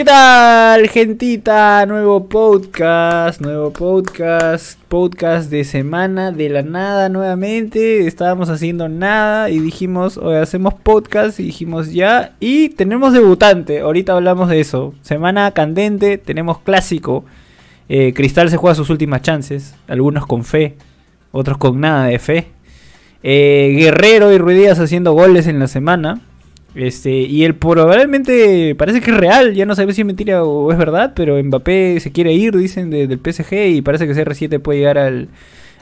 ¿Qué tal, gentita? Nuevo podcast, nuevo podcast, podcast de semana de la nada nuevamente. Estábamos haciendo nada y dijimos, hoy hacemos podcast y dijimos ya. Y tenemos debutante, ahorita hablamos de eso. Semana candente, tenemos clásico. Eh, Cristal se juega sus últimas chances, algunos con fe, otros con nada de fe. Eh, Guerrero y Ruidías haciendo goles en la semana. Este, y él probablemente parece que es real, ya no sabemos si es mentira o es verdad, pero Mbappé se quiere ir, dicen, del PSG y parece que CR7 puede llegar al,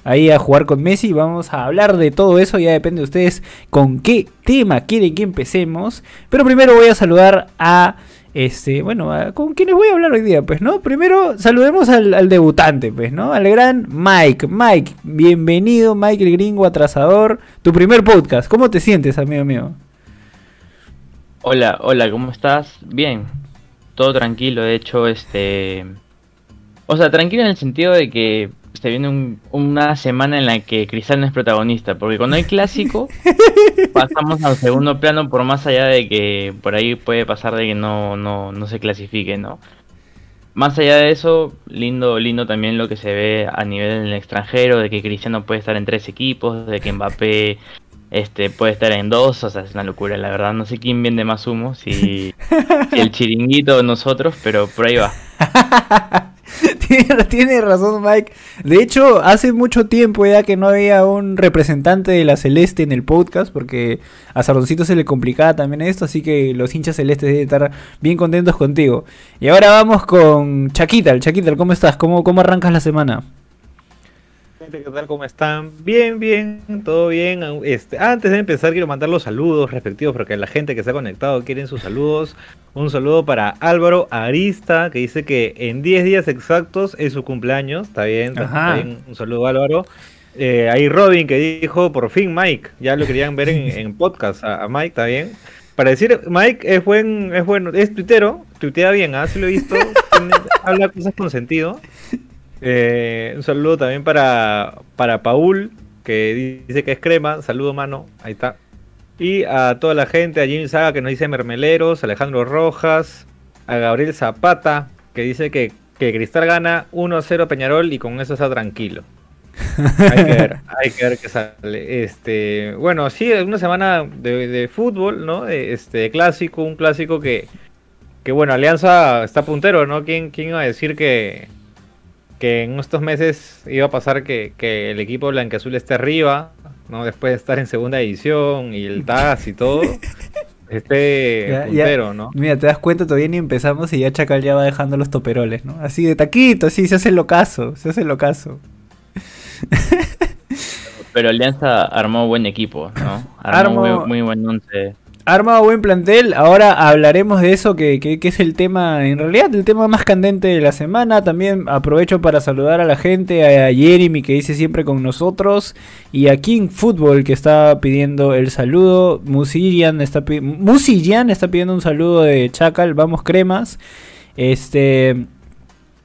ahí a jugar con Messi. Vamos a hablar de todo eso, ya depende de ustedes con qué tema quieren que empecemos. Pero primero voy a saludar a, este, bueno, con quienes voy a hablar hoy día, pues, ¿no? Primero saludemos al, al debutante, pues, ¿no? Al gran Mike. Mike, bienvenido, Mike el gringo atrasador. Tu primer podcast, ¿cómo te sientes, amigo mío? Hola, hola, ¿cómo estás? Bien, todo tranquilo, de hecho, este... O sea, tranquilo en el sentido de que se viene una semana en la que Cristal no es protagonista, porque cuando hay clásico pasamos al segundo plano por más allá de que por ahí puede pasar de que no, no, no se clasifique, ¿no? Más allá de eso, lindo, lindo también lo que se ve a nivel en el extranjero, de que Cristiano puede estar en tres equipos, de que Mbappé este puede estar en dos, o sea, es una locura, la verdad. No sé quién vende más humo, si, el chiringuito o nosotros, pero por ahí va. tiene, razón Mike. De hecho, hace mucho tiempo ya que no había un representante de la Celeste en el podcast, porque a Sardoncito se le complicaba también esto, así que los hinchas celestes deben estar bien contentos contigo. Y ahora vamos con Chaquita. Chaquita, ¿cómo estás? ¿Cómo, cómo arrancas la semana? ¿Qué tal? ¿Cómo están? Bien, bien, todo bien. Este, antes de empezar, quiero mandar los saludos respectivos porque la gente que se ha conectado quieren sus saludos. Un saludo para Álvaro Arista, que dice que en 10 días exactos es su cumpleaños. Está bien, está bien. Un saludo, Álvaro. Eh, ahí Robin, que dijo, por fin Mike. Ya lo querían ver en, podcast a, Mike, está bien. Para decir, Mike es buen, es bueno, es tuitero, tuitea bien, ¿ah? lo he visto, habla cosas con sentido. Eh, un saludo también para, para Paul, que dice que es crema. Saludo, mano. Ahí está. Y a toda la gente, a Jim Saga, que nos dice mermeleros, Alejandro Rojas, a Gabriel Zapata, que dice que, que Cristal gana 1-0 Peñarol y con eso está tranquilo. hay que ver, hay que ver qué sale. Este, bueno, sí, una semana de, fútbol, ¿no? Este clásico, un clásico que, que bueno, Alianza está puntero, ¿no? ¿Quién, quién iba a decir que, que en estos meses iba a pasar que, el equipo blanqueazul esté arriba, ¿no? Después de estar en segunda edición y el TAS y todo. Este puntero, ¿no? Mira, te das cuenta, todavía ni empezamos y ya Chacal ya va dejando los toperoles, ¿no? Así de taquito, así se hace el ocaso, se hace el ocaso. Pero Alianza armó buen equipo, ¿no? Armó, muy, muy, buen once armado buen plantel. Ahora hablaremos de eso, que, es el tema, en realidad, el tema más candente de la semana. También aprovecho para saludar a la gente, a Jeremy que dice siempre con nosotros, y a King Football que está pidiendo el saludo. Musilian está, está pidiendo un saludo de Chacal, vamos cremas. Este,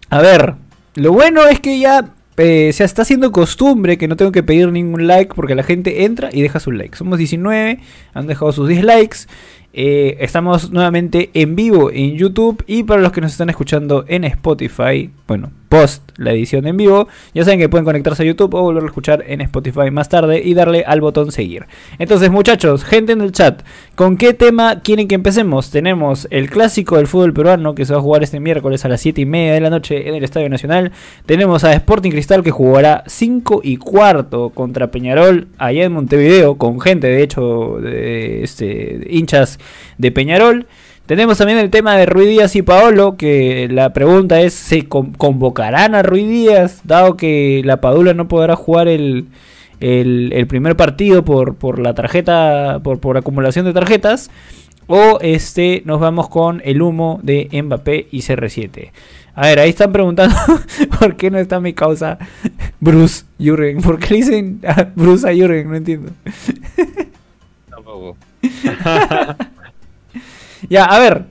a ver, lo bueno es que ya eh, se está haciendo costumbre que no tengo que pedir ningún like porque la gente entra y deja su like. Somos 19, han dejado sus dislikes. Eh, estamos nuevamente en vivo en YouTube y para los que nos están escuchando en Spotify, bueno, post la edición en vivo, ya saben que pueden conectarse a YouTube o volver a escuchar en Spotify más tarde y darle al botón seguir. Entonces, muchachos, gente en el chat, ¿con qué tema quieren que empecemos? Tenemos el clásico del fútbol peruano que se va a jugar este miércoles a las 7 y media de la noche en el Estadio Nacional. Tenemos a Sporting Cristal que jugará 5 y cuarto contra Peñarol allá en Montevideo, con gente de hecho de este, hinchas de Peñarol. Tenemos también el tema de Ruiz Díaz y Paolo, que la pregunta es, ¿se convocarán a Ruiz Díaz, dado que la Padula no podrá jugar el, el, primer partido por, por la tarjeta, por, por acumulación de tarjetas? O este, nos vamos con el humo de Mbappé y CR7. A ver, ahí están preguntando por qué no está mi causa Bruce Jurgen. ¿Por qué le dicen Bruce a Jurgen? No entiendo. Tampoco. Ya, a ver.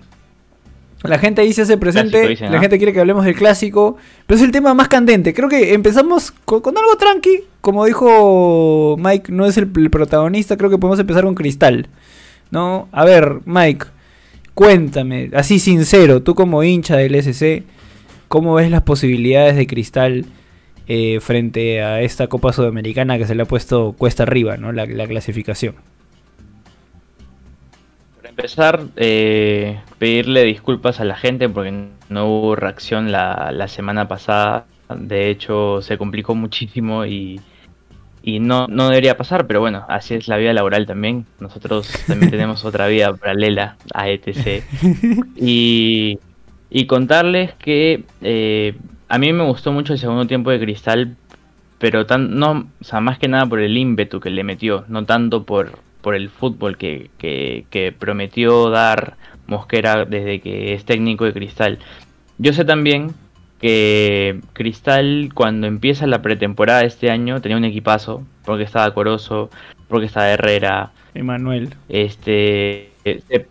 La gente ahí se hace presente, la gente quiere que hablemos del clásico, pero es el tema más candente. Creo que empezamos con, algo tranqui, como dijo Mike, no es el, protagonista, creo que podemos empezar con Cristal. ¿No? A ver, Mike, Cuéntame, así sincero, tú como hincha del SC, ¿cómo ves las posibilidades de Cristal eh, frente a esta Copa Sudamericana que se le ha puesto cuesta arriba, ¿no? La, la clasificación. Empezar, eh, pedirle disculpas a la gente porque no hubo reacción la, la semana pasada. De hecho, se complicó muchísimo y, y no, no debería pasar, pero bueno, así es la vida laboral también. Nosotros también tenemos otra vida paralela a ETC. Y, y contarles que eh, a mí me gustó mucho el segundo tiempo de Cristal, pero tan, no, o sea, más que nada por el ímpetu que le metió, no tanto por, por el fútbol que, que, que prometió dar Mosquera desde que es técnico de Cristal. Yo sé también que Cristal cuando empieza la pretemporada de este año tenía un equipazo, porque estaba Corozo, porque estaba Herrera, Emanuel. Este se,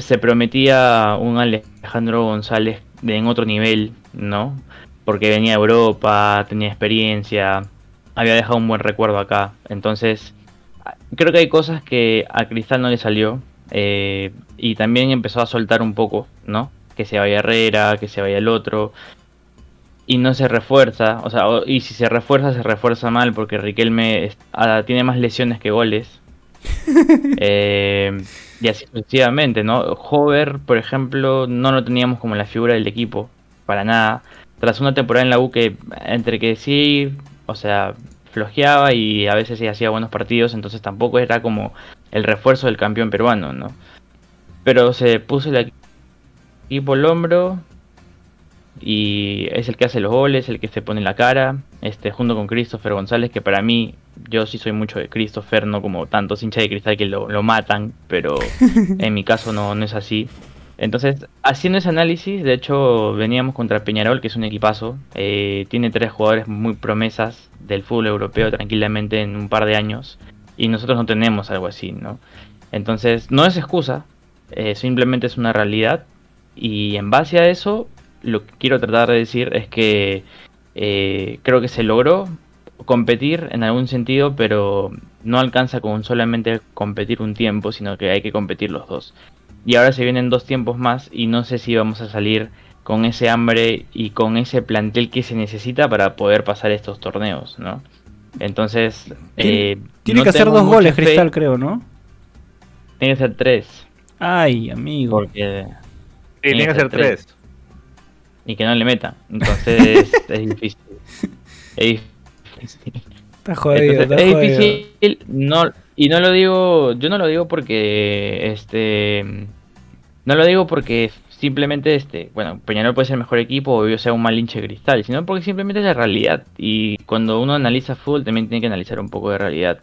se prometía un Alejandro González de, en otro nivel, ¿no? Porque venía de Europa, tenía experiencia, había dejado un buen recuerdo acá. Entonces, creo que hay cosas que a Cristal no le salió. eh, y también empezó a soltar un poco, ¿no? Que se vaya Herrera, que se vaya el otro y no se refuerza, o sea, y si se refuerza, se refuerza mal porque Riquelme tiene más lesiones que goles. Eh, y así sucesivamente, ¿no? Hover, por ejemplo, no lo teníamos como la figura del equipo, para nada. Tras una temporada en la U que, entre que sí, o sea, flojeaba y a veces sí hacía buenos partidos, entonces tampoco era como el refuerzo del campeón peruano, ¿no? Pero se puso el equipo al hombro, y es el que hace los goles, el que se pone la cara, este, junto con Christopher González, que para mí, yo sí soy mucho de Christopher, no como tantos hinchas de cristal que lo, lo matan, pero en mi caso no, no es así. Entonces, haciendo ese análisis, de hecho, veníamos contra Peñarol, que es un equipazo, eh, tiene tres jugadores muy promesas del fútbol europeo tranquilamente en un par de años, y nosotros no tenemos algo así, ¿no? Entonces, no es excusa, eh, simplemente es una realidad, y en base a eso, lo que quiero tratar de decir es que eh, creo que se logró competir en algún sentido, pero no alcanza con solamente competir un tiempo, sino que hay que competir los dos. Y ahora se vienen dos tiempos más y no sé si vamos a salir con ese hambre y con ese plantel que se necesita para poder pasar estos torneos, ¿no? Entonces, Tiene- eh, Tiene no que hacer dos goles, fe. Cristal, creo, ¿no? Tiene que ser tres, Ay, amigo. porque Sí, tiene que ser tres. y que no le metan. Entonces es difícil. Es difícil. Está jodido, Entonces, está es jodido. difícil, no, y no lo digo, yo no lo digo porque, este, no lo digo porque simplemente, este, bueno, Peñarol puede ser el mejor equipo o yo sea un mal hinche cristal, sino porque simplemente es la realidad. Y cuando uno analiza fútbol también tiene que analizar un poco de realidad.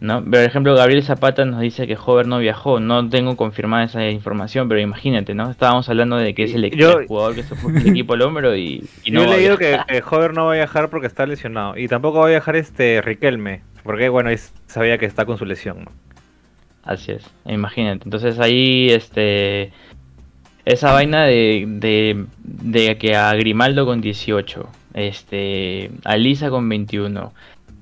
¿no? Por ejemplo, Gabriel Zapata nos dice que Hover no viajó. No tengo confirmada esa información, pero imagínate, ¿no? Estábamos hablando de que es el, Yo- el jugador que se puso el equipo al hombro y, y no Yo he leído que, que Hover no va a viajar porque está lesionado. Y tampoco va a viajar este Riquelme. Porque, bueno, sabía que está con su lesión. Así es, imagínate. Entonces ahí, este, esa vaina de, de, de que a Grimaldo con 18, este, a Lisa con 21,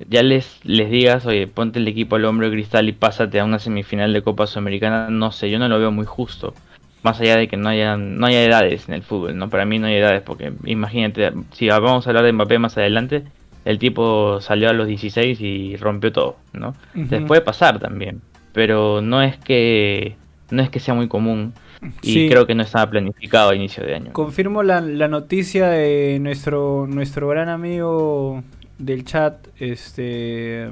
ya les, les digas, oye, ponte el equipo al hombro de cristal y pásate a una semifinal de Copa Sudamericana, no sé, yo no lo veo muy justo. Más allá de que no haya, no haya edades en el fútbol, ¿no? Para mí no hay edades, porque imagínate, si vamos a hablar de Mbappé más adelante, el tipo salió a los 16 y rompió todo, ¿no? Les puede pasar también, pero no es que no es que sea muy común y Sí. creo que no estaba planificado a inicio de año. Confirmo la, la noticia de nuestro nuestro gran amigo del chat, este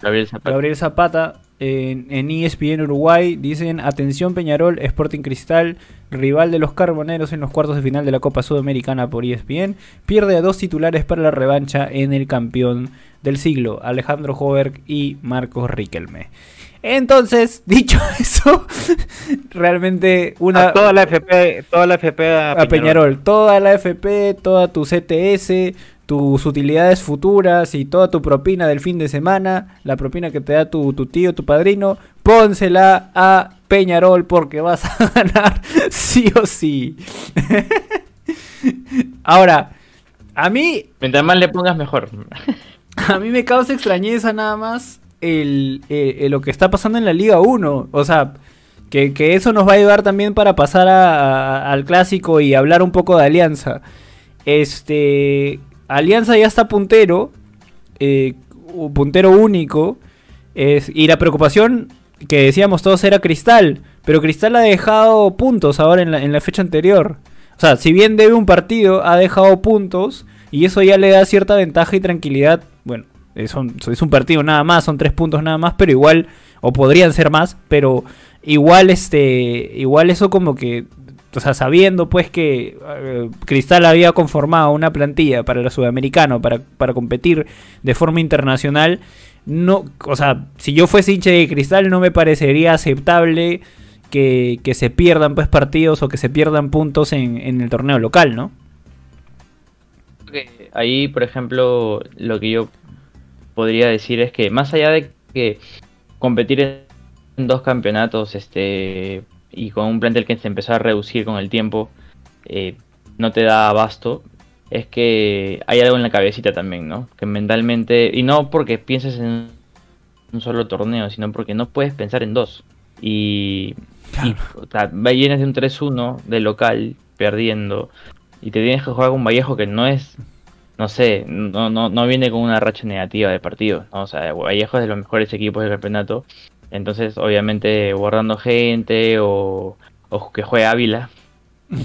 Gabriel Zapata. Gabriel Zapata, en, en ESPN Uruguay, dicen, atención Peñarol, Sporting Cristal, rival de los Carboneros en los cuartos de final de la Copa Sudamericana por ESPN, pierde a dos titulares para la revancha en el campeón del siglo, Alejandro Hoberg y Marcos Riquelme. Entonces, dicho eso, realmente una... A toda la FP, toda la FP a, a Peñarol, toda la FP, toda tu CTS, tus utilidades futuras y toda tu propina del fin de semana, la propina que te da tu, tu tío, tu padrino, pónsela a Peñarol porque vas a ganar sí o sí. Ahora, a mí, Mientras más le pongas mejor. a mí me causa extrañeza nada más el, eh, eh, lo que está pasando en la Liga 1. O sea, Que, que eso nos va a ayudar también para pasar a- a- al clásico y hablar un poco de Alianza. Este. Alianza ya está puntero. eh, puntero único. Y la preocupación que decíamos todos era Cristal. Pero Cristal ha dejado puntos ahora en la, en la fecha anterior. O sea, si bien debe un partido, ha dejado puntos. Y eso ya le da cierta ventaja y tranquilidad. Bueno, es un, es un partido nada más, son tres puntos nada más, pero igual, o podrían ser más, pero igual este, igual eso como que, o sea, sabiendo pues que eh, Cristal había conformado una plantilla para el sudamericano, para, para competir de forma internacional, no, o sea, si yo fuese hincha de Cristal no me parecería aceptable que, que se pierdan pues partidos o que se pierdan puntos en, en el torneo local, ¿no? ahí, por ejemplo, lo que yo podría decir es que más allá de que competir en dos campeonatos este y con un plantel que se empezó a reducir con el tiempo eh, no te da abasto, es que hay algo en la cabecita también, ¿no? Que mentalmente, y no porque pienses en un solo torneo, sino porque no puedes pensar en dos. Y, y, o sea, vienes de un 3-1 de local, perdiendo, y te tienes que jugar con Vallejo que no es, no sé, no, no, no viene con una racha negativa de partidos, ¿no? O sea, Vallejo es de los mejores equipos del campeonato, entonces obviamente guardando gente o, o que juegue Ávila,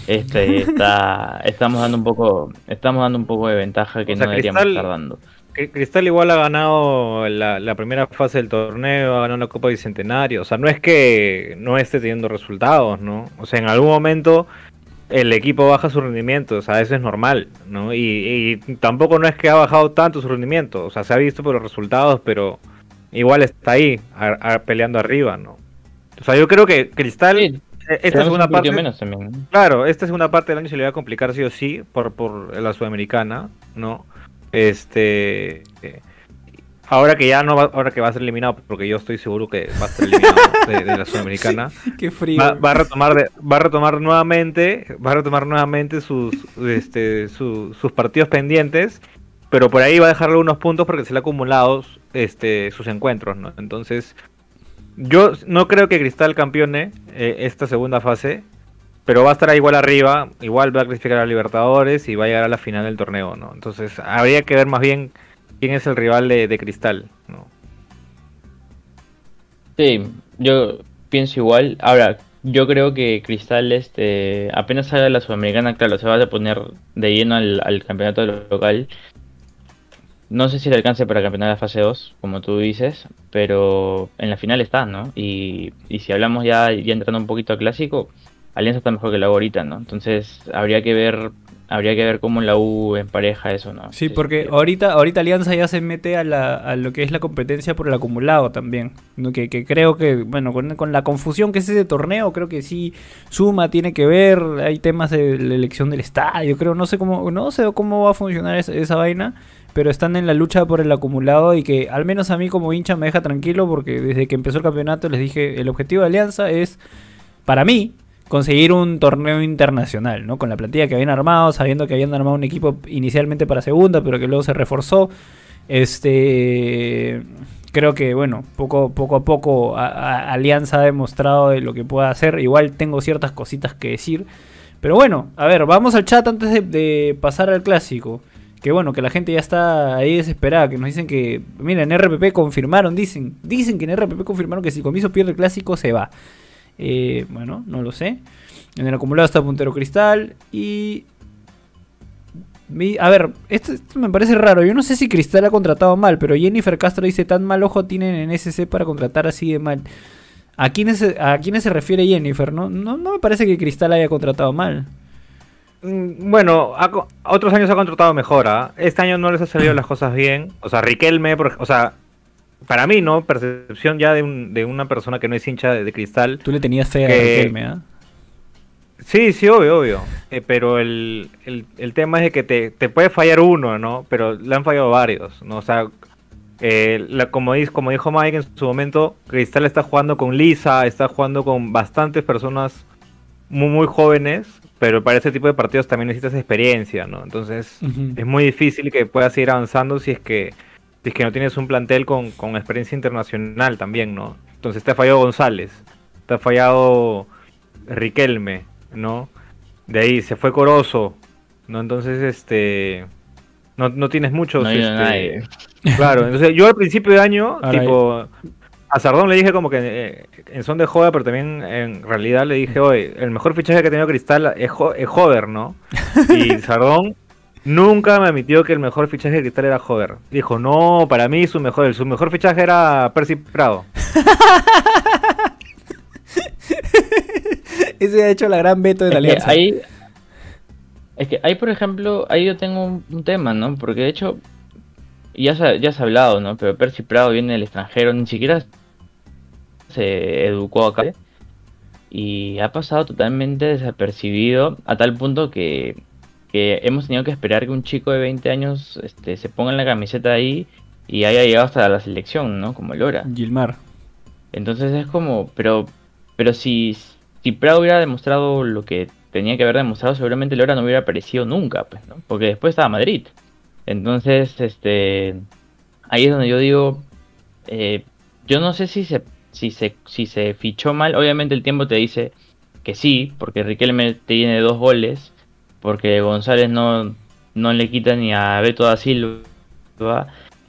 este está estamos dando un poco estamos dando un poco de ventaja que O sea, no deberíamos Cristal- estar dando. Cri- Cristal igual ha ganado la, la primera fase del torneo, ha ganado la Copa Bicentenario. O sea, no es que no esté teniendo resultados, ¿no? O sea, en algún momento el equipo baja su rendimiento, o sea, eso es normal, ¿no? Y, y tampoco no es que ha bajado tanto su rendimiento, o sea, se ha visto por los resultados, pero igual está ahí, a- a- peleando arriba, ¿no? O sea, yo creo que Cristal, Sí, eh, esta tenemos segunda un parte, partido menos también. ¿no? Claro, esta segunda parte del año se le va a complicar sí o sí por, por la sudamericana, ¿no? Este ahora que ya no va, ahora que va a ser eliminado, porque yo estoy seguro que va a ser eliminado de, de la sudamericana, Qué frío. va, va a retomar de- va a retomar nuevamente, va a retomar nuevamente sus este su- sus partidos pendientes, pero por ahí va a dejarle unos puntos porque se le ha acumulado este sus encuentros, ¿no? Entonces yo no creo que Cristal campeone eh, esta segunda fase, pero va a estar ahí igual arriba, igual va a clasificar a Libertadores y va a llegar a la final del torneo, ¿no? Entonces habría que ver más bien quién es el rival de, de Cristal, ¿no? Sí, yo pienso igual. Ahora, yo creo que Cristal, este, apenas salga la Sudamericana, claro, se va a poner de lleno al, al campeonato local. No sé si le alcance para campeonar la fase 2, como tú dices, pero en la final está, ¿no? Y, y si hablamos ya, ya entrando un poquito al clásico, Alianza está mejor que la ahorita, ¿no? Entonces habría que ver, habría que ver cómo la U empareja eso, ¿no? Sí, porque ahorita, ahorita Alianza ya se mete a, la, a lo que es la competencia por el acumulado también. ¿no? Que, que creo que, bueno, con, con la confusión que es ese torneo, creo que sí suma, tiene que ver. Hay temas de la elección del estadio, creo, no sé cómo, no sé cómo va a funcionar esa, esa vaina. Pero están en la lucha por el acumulado y que al menos a mí como hincha me deja tranquilo porque desde que empezó el campeonato les dije, el objetivo de Alianza es, para mí, conseguir un torneo internacional, ¿no? Con la plantilla que habían armado, sabiendo que habían armado un equipo inicialmente para segunda, pero que luego se reforzó. Este creo que bueno, poco, poco a poco Alianza ha demostrado de lo que puede hacer. Igual tengo ciertas cositas que decir. Pero bueno, a ver, vamos al chat antes de, de pasar al clásico. Que bueno, que la gente ya está ahí desesperada, que nos dicen que, mira, en RPP confirmaron, dicen, dicen que en RPP confirmaron que si Comiso pierde el clásico se va. Eh, bueno, no lo sé. En el acumulado está Puntero Cristal y... A ver, esto, esto me parece raro. Yo no sé si Cristal ha contratado mal, pero Jennifer Castro dice, tan mal ojo tienen en SC para contratar así de mal. ¿A quiénes, se- a quiénes se refiere Jennifer? No, no, no me parece que Cristal haya contratado mal. Mm, Bueno, otros años ha contratado mejor, ¿ah? Este año no les ha salido las cosas bien. O sea, Riquelme, por o sea, para mí, ¿no? Percepción ya de, un- de una persona que no es hincha de, de cristal. Tú le tenías fe a Que- Riquelme, ¿ah? Sí, sí, obvio, obvio. Eh, pero el, el, el tema es de que te, te puede fallar uno, ¿no? Pero le han fallado varios, ¿no? O sea, eh, la, como, como dijo Mike en su momento, Cristal está jugando con Lisa, está jugando con bastantes personas muy, muy jóvenes, pero para ese tipo de partidos también necesitas experiencia, ¿no? Entonces es muy difícil que puedas ir avanzando si es que, es que no tienes un plantel con, con experiencia internacional también, ¿no? Entonces te falló González, te ha fallado Riquelme, ¿no? De ahí se fue Corozo, ¿no? Entonces, este... No, no tienes muchos... No este, nadie. Claro, entonces yo al principio de año, Ahora tipo, a Sardón le dije como que eh, en son de joda, pero también en realidad le dije, oye, el mejor fichaje que ha tenido Cristal es, Jo- es Hover, ¿no? Y Sardón nunca me admitió que el mejor fichaje de Cristal era Hover. Dijo, no, para mí su mejor, su mejor fichaje era Percy Prado. Ese ha hecho la gran veto de la Es alianza. ahí, es que ahí, por ejemplo, ahí yo tengo un, un tema, ¿no? Porque de hecho, ya se, ya se ha hablado, ¿no? Pero Percy Prado viene del extranjero, ni siquiera se educó acá. Y ha pasado totalmente desapercibido a tal punto que, que hemos tenido que esperar que un chico de 20 años este, se ponga en la camiseta ahí y haya llegado hasta la selección, ¿no? Como Lora. Gilmar. Entonces es como, pero, pero si, si Prado hubiera demostrado lo que tenía que haber demostrado, seguramente Lora no hubiera aparecido nunca, pues, ¿no? Porque después estaba Madrid. Entonces, este, ahí es donde yo digo, eh, yo no sé si se, si se, si se fichó mal. Obviamente el tiempo te dice que sí, porque Riquelme tiene dos goles, porque González no, no le quita ni a Beto da Silva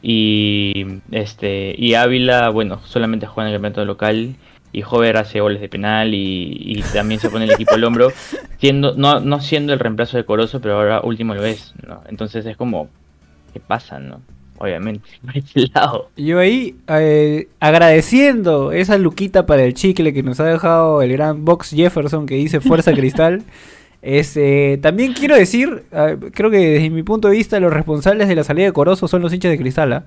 y este y Ávila, bueno, solamente juega en el campeonato local y Jover hace goles de penal y, y también se pone el equipo al hombro, siendo no, no siendo el reemplazo de Corozo, pero ahora último lo es, ¿no? Entonces es como ¿qué pasa, no? Obviamente, por ese lado. Yo ahí eh, agradeciendo esa luquita para el chicle que nos ha dejado el gran Box Jefferson que dice Fuerza Cristal. Este, también quiero decir, creo que desde mi punto de vista los responsables de la salida de Corozo son los hinchas de Cristal. ¿ah?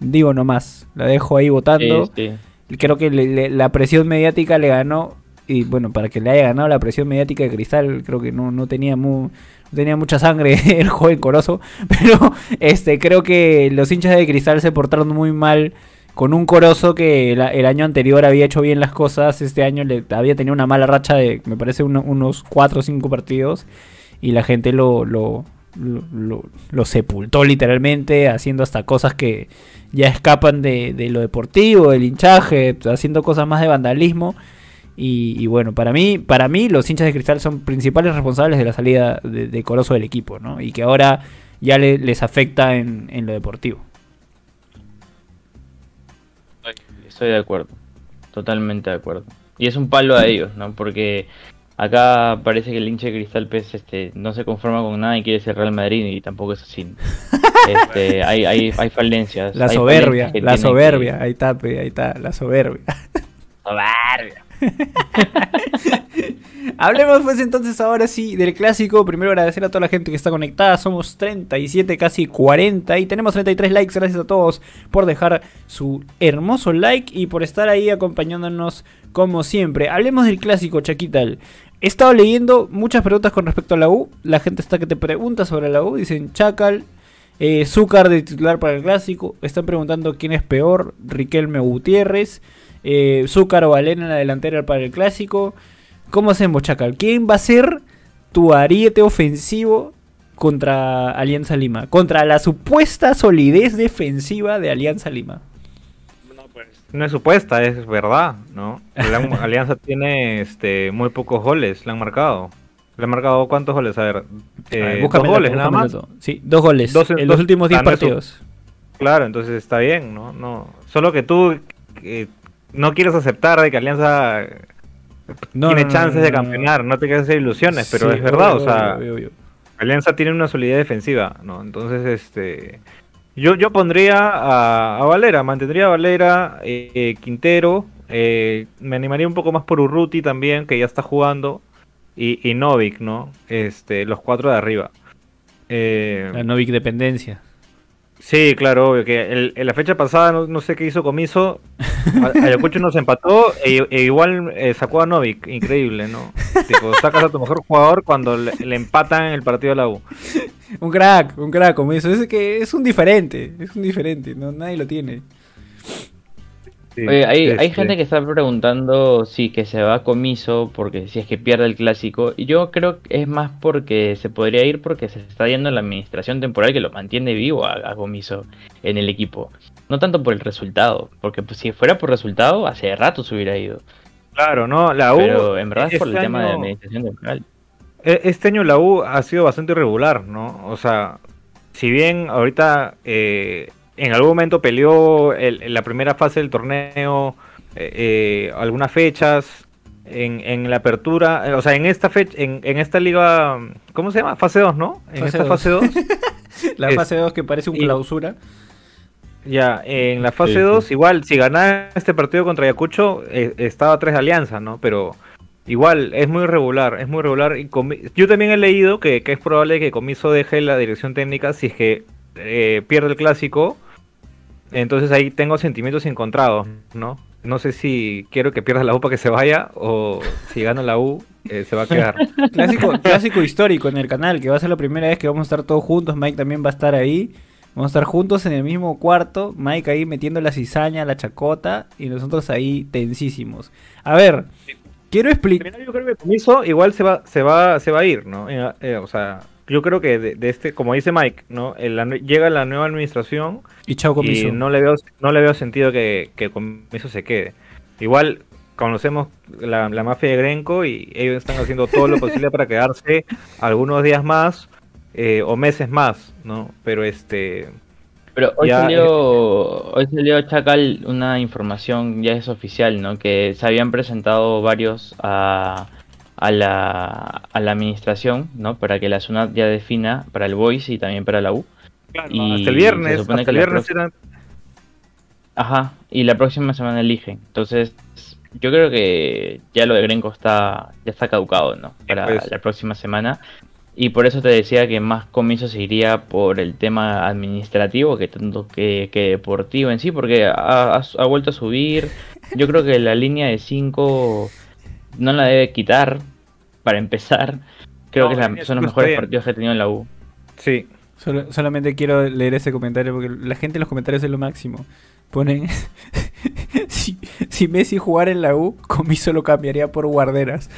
Digo nomás, la dejo ahí votando. Este, Creo que le- le- la presión mediática le ganó. Y bueno, para que le haya ganado la presión mediática de Cristal, creo que no, no tenía mu- no tenía mucha sangre el joven Corozo. Pero este creo que los hinchas de Cristal se portaron muy mal con un Corozo que el, el año anterior había hecho bien las cosas. Este año le había tenido una mala racha de, me parece, uno- unos 4 o 5 partidos. Y la gente lo, lo, lo, lo- lo sepultó literalmente, haciendo hasta cosas que ya escapan de, de lo deportivo, del hinchaje, haciendo cosas más de vandalismo. Y, bueno, para mí, para mí los hinchas de cristal son principales responsables de la salida de, Coloso del equipo, ¿no? Y que ahora ya le- les afecta en, en lo deportivo. Estoy de acuerdo, totalmente de acuerdo. Y es un palo a ellos, ¿no? Porque acá parece que el hincha de Cristal pues, este, no se conforma con nada y quiere ser Real Madrid y tampoco es así. Este, hay, hay, hay falencias. La hay soberbia, falencias la soberbia, ahí está, ahí está, la soberbia. Soberbia. Hablemos pues entonces ahora sí del clásico. Primero agradecer a toda la gente que está conectada. Somos 37, casi 40 y tenemos 33 likes. Gracias a todos por dejar su hermoso like y por estar ahí acompañándonos como siempre. Hablemos del clásico, Chaquital. He estado leyendo muchas preguntas con respecto a la U. La gente está que te pregunta sobre la U. Dicen Chacal, eh, Zúcar de titular para el clásico. Están preguntando quién es peor, Riquelme Gutiérrez. Eh, Zúcar o Valena en la delantera para el clásico. ¿Cómo hacemos, Chacal? ¿Quién va a ser tu ariete ofensivo contra Alianza Lima? Contra la supuesta solidez defensiva de Alianza Lima. No es supuesta, es verdad, ¿no? La Alianza tiene este muy pocos goles, le han marcado. ¿Le han marcado cuántos goles? A ver, eh, A ver, dos goles nada más. Sí, dos goles Dos en- los últimos 10 ah, no es un- partidos. Claro, entonces está bien, ¿no? no Solo que tú eh, no quieres aceptar de que Alianza No, tiene no, chances no, de no, no. campeonar, no te quieres hacer ilusiones, pero Sí, es verdad, obvio, o sea, obvio, obvio. Alianza tiene una solidez defensiva, ¿no? Entonces, este. Yo, yo pondría a, a Valera, mantendría a Valera, eh, eh, Quintero, eh, me animaría un poco más por Urruti también, que ya está jugando, y, y Novik, ¿no? Este, los cuatro de arriba. Eh, La Novik dependencia. sí, claro, obvio, que el- en la fecha pasada no, no sé qué hizo Comiso, Ayacucho nos empató e, e igual eh, sacó a Novik, increíble, ¿no? Tipo, sacas a tu mejor jugador cuando le, empatan el partido de la U. Un crack, un crack, como eso. Es que es un diferente, es un diferente, no, nadie lo tiene. Sí, Oye, hay, hay este, gente que está preguntando si que se va a comiso porque si es que pierde el clásico. Y yo creo que es más porque se podría ir porque se está yendo la administración temporal que lo mantiene vivo a, a comiso en el equipo. No tanto por el resultado, porque pues, si fuera por resultado, hace rato se hubiera ido. Claro, no, la U. Pero en verdad es por el este tema de año- administración temporal. E- Este año la U ha sido bastante irregular, ¿no? O sea, si bien ahorita eh, en algún momento peleó el- en la primera fase del torneo eh, eh, algunas fechas en, en la apertura, eh, o sea, en esta fecha, en, en esta liga, ¿cómo se llama? Fase 2, ¿no? En Fase esta dos. fase 2. La Es- fase 2 que parece un y- clausura. Ya, en la fase Sí, 2, sí. igual, si ganaba este partido contra Ayacucho, eh, estaba 3 de alianza, ¿no? Pero igual, es muy irregular, es muy irregular. Y Comi- yo también he leído que, que es probable que Comiso deje la dirección técnica si es que eh, pierde el clásico. Entonces ahí tengo sentimientos encontrados, ¿no? No sé si quiero que pierda la U para que se vaya o si gana la U eh, se va a quedar. Clásico, clásico histórico en el canal, que va a ser la primera vez que vamos a estar todos juntos. Mike también va a estar ahí. Vamos a estar juntos en el mismo cuarto. Mike ahí metiendo la cizaña, la chacota. Y nosotros ahí tensísimos. A ver, quiero explicar. Yo creo que Comiso igual se va, se va, se va a ir, ¿no? Eh, eh, o sea, yo creo que de, de este, como dice Mike, ¿no? El- la nue- llega la nueva administración Y chao comiso. y no le veo, no le veo sentido que, que Comiso se quede. Igual conocemos la, la mafia de Grenco y ellos están haciendo todo lo posible para quedarse algunos días más eh, o meses más, ¿no? Pero este, Pero hoy Ya, salió, hoy salió Chacal una información, ya es oficial, ¿no? Que se habían presentado varios a, a, la, a la administración, ¿no? Para que la SUNAT ya defina para el Voice y también para la U. Y hasta el viernes, hasta el viernes eran Ajá, y la próxima semana eligen. Entonces, yo creo que ya lo de Grenco está, ya está caducado, ¿no? Para pues. la próxima semana. Y por eso te decía que más comienzo se iría por el tema administrativo que tanto que, que deportivo en sí, porque ha, ha- ha vuelto a subir. Yo creo que la línea de 5 no la debe quitar, para empezar. Creo No, que la son los mejores bien. partidos que ha tenido en la U. Sí, Solo- solamente quiero leer ese comentario porque la gente en los comentarios es lo máximo. Ponen. si, si Messi jugara en la U, Comiso lo cambiaría por guarderas.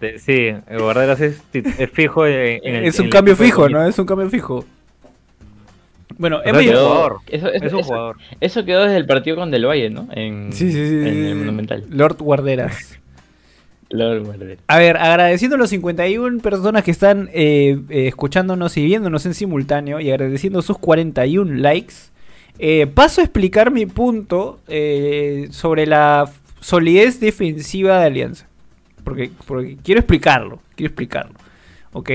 de- sí, el Guarderas es, es fijo en, en el- es un cambio fijo. ¿no? Es un cambio fijo. Bueno, es un jugador. Eso, eso- Es un eso- jugador. eso quedó desde el partido con Del Valle, ¿no? En, Sí, sí, sí. en el. Monumental. Lord Guarderas. Lord Guardiola. A ver, agradeciendo a los 51 personas que están eh, eh, escuchándonos y viéndonos en simultáneo y agradeciendo sus 41 likes, eh, paso a explicar mi punto eh, sobre la solidez defensiva de Alianza. Porque, porque quiero explicarlo, quiero explicarlo. ¿Ok?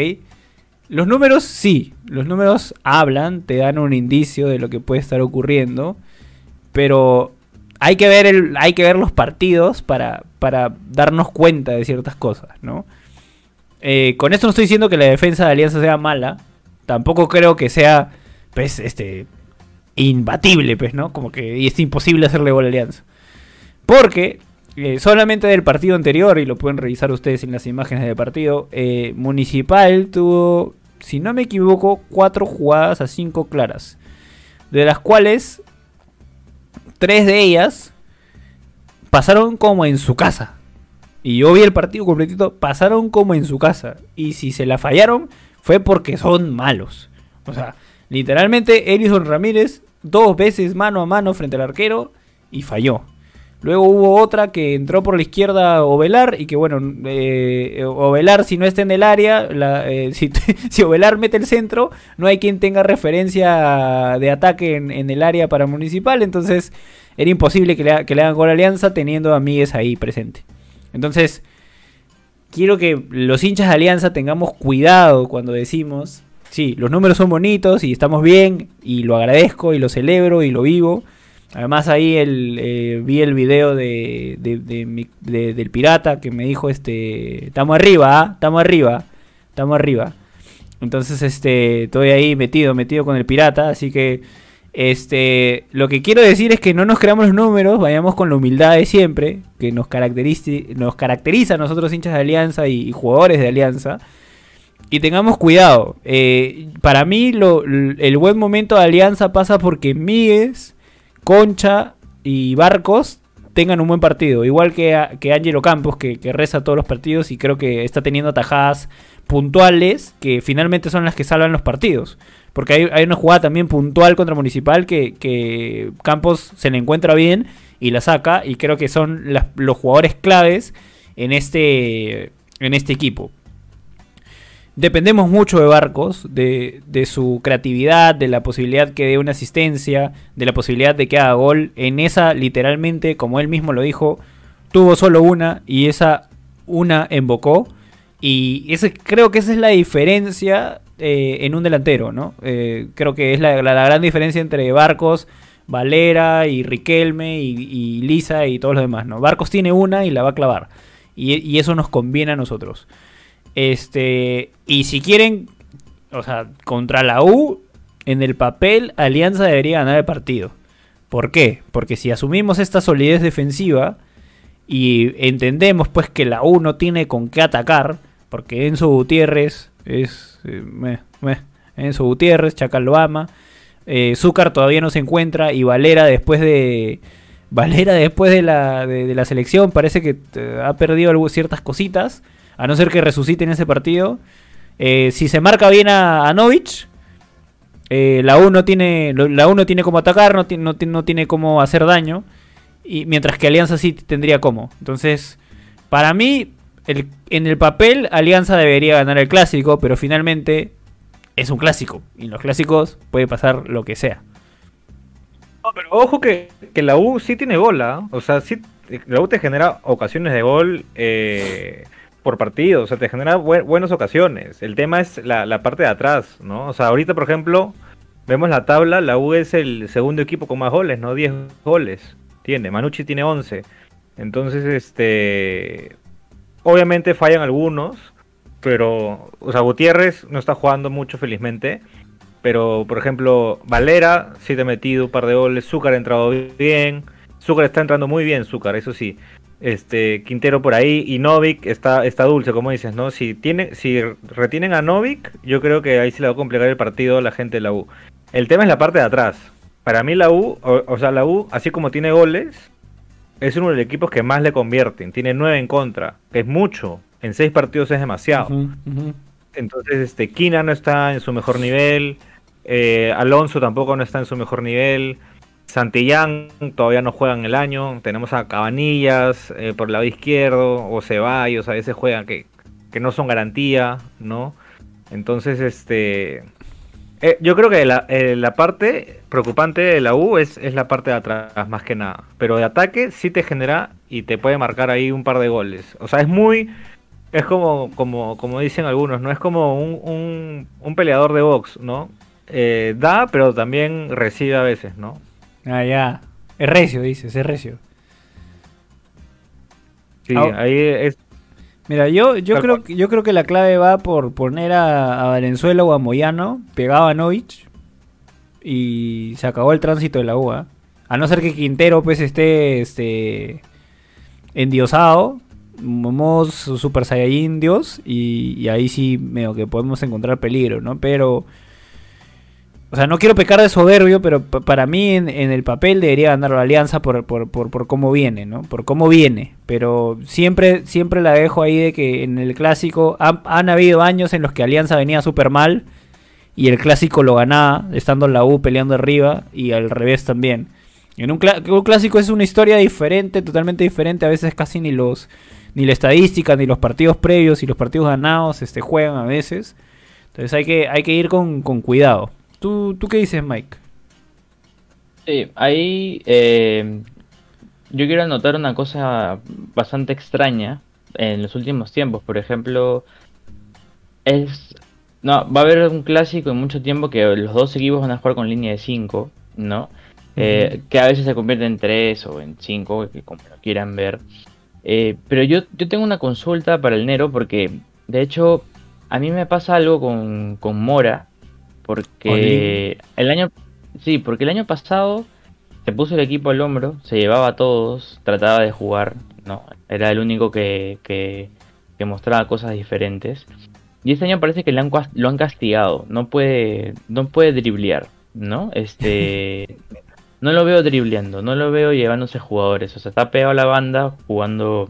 Los números, sí, los números hablan, te dan un indicio de lo que puede estar ocurriendo, pero hay que ver, el, hay que ver los partidos para, para darnos cuenta de ciertas cosas, ¿no? Eh, con esto no estoy diciendo que la defensa de Alianza sea mala, tampoco creo que sea, pues, este, imbatible, pues, ¿no? Como que es imposible hacerle gol a Alianza. Porque eh, solamente del partido anterior, y lo pueden revisar ustedes en las imágenes del partido, eh, Municipal tuvo, si no me equivoco, cuatro jugadas a cinco claras. De las cuales, tres de ellas pasaron como en su casa. Y yo vi el partido completito, pasaron como en su casa. Y si se la fallaron, fue porque son malos. O sea, literalmente, Elison Ramírez, dos veces mano a mano frente al arquero, y falló. Luego hubo otra que entró por la izquierda Ovelar y que bueno, eh, Ovelar si no está en el área, eh, si, Ovelar mete el centro, no hay quien tenga referencia de ataque en, el área para Municipal, entonces era imposible que le, hagan gol Alianza teniendo a Míguez ahí presente. Entonces, quiero que los hinchas de Alianza tengamos cuidado cuando decimos, sí, los números son bonitos y estamos bien y lo agradezco y lo celebro y lo vivo. Además ahí eh, vi el video de, de- de del pirata que me dijo, este, estamos arriba, estamos arriba, estamos arriba. Entonces, este, estoy ahí metido, metido con el pirata, así que, este, lo que quiero decir es que no nos creamos los números, vayamos con la humildad de siempre, que nos caracteriza, nos caracteriza a nosotros hinchas de Alianza y, jugadores de Alianza. Y tengamos cuidado. eh, para mí, el buen momento de Alianza pasa porque Míguez, Concha y Barcos tengan un buen partido. Igual que, a- que Campos, que, reza todos los partidos y creo que está teniendo tajadas puntuales que finalmente son las que salvan los partidos. Porque hay, una jugada también puntual contra Municipal que, que Campos se le encuentra bien y la saca. Y creo que son las- los jugadores claves en este, en este equipo. Dependemos mucho de Barcos, de, su creatividad, de la posibilidad que dé una asistencia, de la posibilidad de que haga gol. En esa, literalmente, como él mismo lo dijo, tuvo solo una y esa una embocó. Y ese, creo que esa es la diferencia eh, en un delantero, ¿no? Eh, creo que es la, gran diferencia entre Barcos, Valera y Riquelme y, Lisa y todos los demás, ¿no? Barcos tiene una y la va a clavar. Y eso nos conviene a nosotros. Este, y si quieren, o sea, contra la U, en el papel, Alianza debería ganar el partido. ¿Por qué? Porque si asumimos esta solidez defensiva y entendemos pues que la U no tiene con qué atacar, porque Enzo Gutiérrez es... eh, meh, meh. Enzo Gutiérrez, Chacal lo ama. Eh, Zúcar todavía no se encuentra y Valera después de... Valera después de la, de, la selección parece que eh, ha perdido algo- ciertas cositas, a no ser que resucite en ese partido. Eh, si se marca bien a, Novich, eh, la U no tiene la U no tiene cómo atacar, no, ti- no, ti- no tiene cómo hacer daño. Y mientras que Alianza sí tendría cómo. Entonces, para mí, en el papel, Alianza debería ganar el clásico, pero finalmente es un clásico. Y en los clásicos puede pasar lo que sea. No, pero ojo que, la U sí tiene gol, ¿ah? O sea, sí, la U te genera ocasiones de gol eh, por partido, o sea, te genera bue- buenas ocasiones. El tema es la, la parte de atrás, ¿no? O sea, ahorita, por ejemplo, vemos la tabla, la U es el segundo equipo con más goles, ¿no? 10 goles tiene, Manucci tiene 11. Entonces, este... Obviamente fallan algunos, pero, o sea, Gutiérrez no está jugando mucho felizmente. Pero, por ejemplo, Valera sí te ha metido un par de goles. Zúcar ha entrado bien. Zúcar está entrando muy bien, Zúcar, eso sí. Este, Quintero por ahí y Novik está, está dulce, como dices, ¿no? Si tiene, si retienen a Novik, yo creo que ahí se le va a complicar el partido a la gente de la U. El tema es la parte de atrás. Para mí la U, o, o sea, la U, así como tiene goles, es uno de los equipos que más le convierten. Tiene nueve en contra, que es mucho. En seis partidos es demasiado. Entonces, este, Kina no está en su mejor nivel. eh, Alonso tampoco no está en su mejor nivel. Santillán todavía no juega en el año. Tenemos a Cabanillas eh, por el lado izquierdo. O Ceballos a veces juegan que, que no son garantía, ¿no? Entonces, este. eh, yo creo que la, eh, la parte preocupante de la U es, es la parte de atrás, más que nada. Pero de ataque sí te genera y te puede marcar ahí un par de goles. O sea, es muy. Es como, como, como dicen algunos, ¿no? Es como un, un, peleador de box, ¿no? Da, pero también recibe a veces, ¿no? Ah, ya. Es recio, dices, es recio. Sí, Ah, ahí es. Mira, yo, yo creo cual. yo creo que la clave va por poner a, a Valenzuela o a Moyano, pegado a Novich, y se acabó el tránsito de la UA. A no ser que Quintero pues esté este endiosado, modo Super Saiyajin Dios, y, y ahí sí medio que podemos encontrar peligro, ¿no? Pero o sea, no quiero pecar de soberbio, pero pa- para mí en, el papel debería ganar la alianza por, por, por, cómo viene, ¿no? Por cómo viene. Pero siempre, siempre la dejo ahí de que en el clásico han, habido años en los que Alianza venía súper mal y el clásico lo ganaba, estando en la U peleando arriba y al revés también. En un clásico es una historia diferente, totalmente diferente, a veces casi ni los ni la estadística, ni los partidos previos y los partidos ganados este, juegan a veces. Entonces hay que, hay que ir con, con cuidado. ¿Tú, ¿Tú qué dices, Mike? Sí, ahí eh, yo quiero anotar una cosa bastante extraña en los últimos tiempos. Por ejemplo, es no va a haber un clásico en mucho tiempo que los dos equipos van a jugar con línea de 5, ¿no? Eh, que a veces se convierte en 3 o en 5, que como lo quieran ver. Eh, pero yo, yo tengo una consulta para el Nero porque, de hecho, a mí me pasa algo con, con Mora. Porque el año, sí, porque el año pasado se puso el equipo al hombro, se llevaba a todos, trataba de jugar, no, era el único que, que, que mostraba cosas diferentes. Y este año parece que le han lo han castigado, no puede, no puede driblear, ¿no? Este, no lo veo dribleando, no lo veo llevándose jugadores, o sea, está pegado a la banda jugando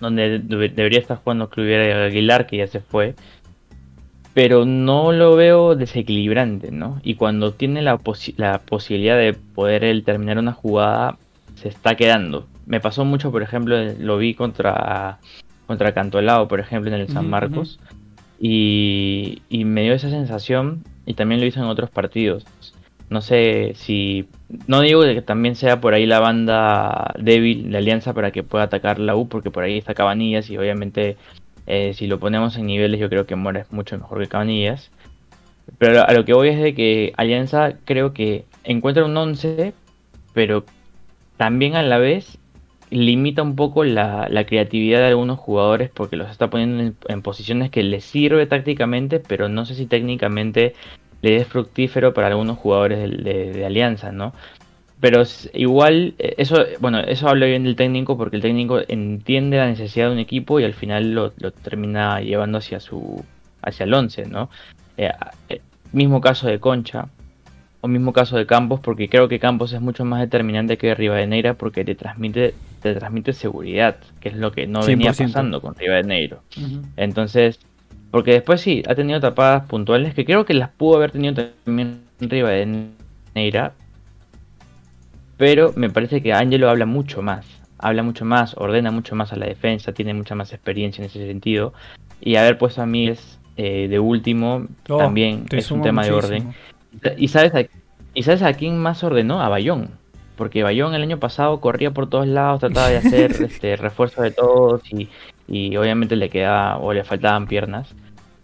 donde debe- debería estar jugando Cluviera Aguilar, que ya se fue. Pero no lo veo desequilibrante, ¿no? Y cuando tiene la, posi- la posibilidad de poder él terminar una jugada, se está quedando. Me pasó mucho, por ejemplo, lo vi contra, contra Cantolao, por ejemplo, en el San Marcos. Y, y me dio esa sensación, y también lo hice en otros partidos. No sé si. No digo que también sea por ahí la banda débil, la alianza, para que pueda atacar la U, porque por ahí está Cabanillas, y obviamente, eh, si lo ponemos en niveles, yo creo que Mora es mucho mejor que Cabanillas. Pero a lo que voy es de que Alianza creo que encuentra un 11, pero también a la vez limita un poco la, creatividad de algunos jugadores porque los está poniendo en, posiciones que les sirve tácticamente, pero no sé si técnicamente le es fructífero para algunos jugadores de Alianza, ¿no? Pero igual, eh, eso, bueno, eso habla bien del técnico porque el técnico entiende la necesidad de un equipo y al final lo, lo termina llevando hacia su hacia el 11, ¿no? Eh, eh, mismo caso de Concha, o mismo caso de Campos, porque creo que Campos es mucho más determinante que Rivadeneira porque te transmite, te transmite seguridad, que es lo que no venía 100%. pasando con Rivadeneiro. Entonces, porque después sí, ha tenido tapadas puntuales que creo que las pudo haber tenido también Rivadeneira, pero me parece que Angelo habla mucho más, habla mucho más, ordena mucho más a la defensa, tiene mucha más experiencia en ese sentido, y haber puesto a Míguez eh, de último Oh, también es un tema de orden. ¿Y sabes, a, ¿Y sabes a quién más ordenó? A Bayón. Porque Bayón el año pasado corría por todos lados, trataba de hacer este refuerzo de todos y, y obviamente le quedaba o le faltaban piernas.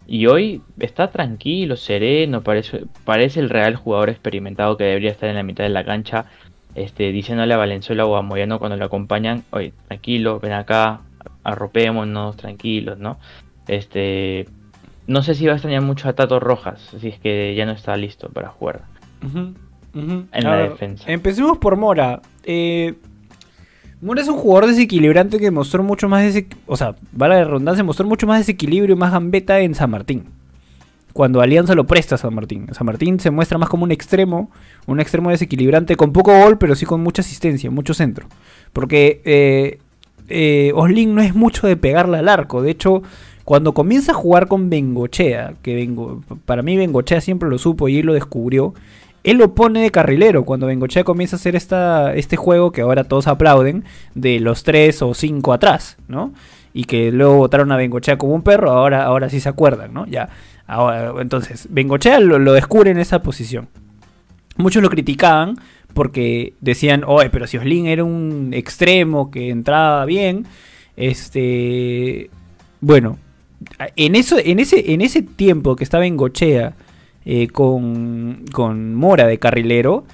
Y hoy está tranquilo, sereno, parece, parece el real jugador experimentado que debería estar en la mitad de la cancha, este, diciéndole a Valenzuela o a Moyano cuando lo acompañan, oye, tranquilo, ven acá, arropémonos, tranquilos, ¿no? Este, no sé si va a extrañar mucho a Tato Rojas, si es que ya no está listo para jugar. En A la ver, defensa. Empecemos por Mora. Eh, Mora es un jugador desequilibrante que mostró mucho más o sea, vale la redundancia, mostró mucho más desequilibrio y más gambeta en San Martín. Cuando Alianza lo presta a San Martín. San Martín se muestra más como un extremo, un extremo desequilibrante con poco gol, pero sí con mucha asistencia, mucho centro. Porque eh, eh, Oslin no es mucho de pegarle al arco. De hecho, cuando comienza a jugar con Bengochea, que para mí Bengochea siempre lo supo y él lo descubrió, él lo pone de carrilero cuando Bengochea comienza a hacer esta, este juego que ahora todos aplauden, de los tres o cinco atrás, ¿no? Y que luego votaron a Bengochea como un perro, ahora, ahora sí se acuerdan, ¿no? Ya, entonces, Bengochea lo, lo descubre en esa posición. Muchos lo criticaban porque decían, oye, pero si Oslin era un extremo que entraba bien, este, bueno, en eso, en ese, en ese tiempo que estaba en Gochea eh, con, con Mora de carrilero,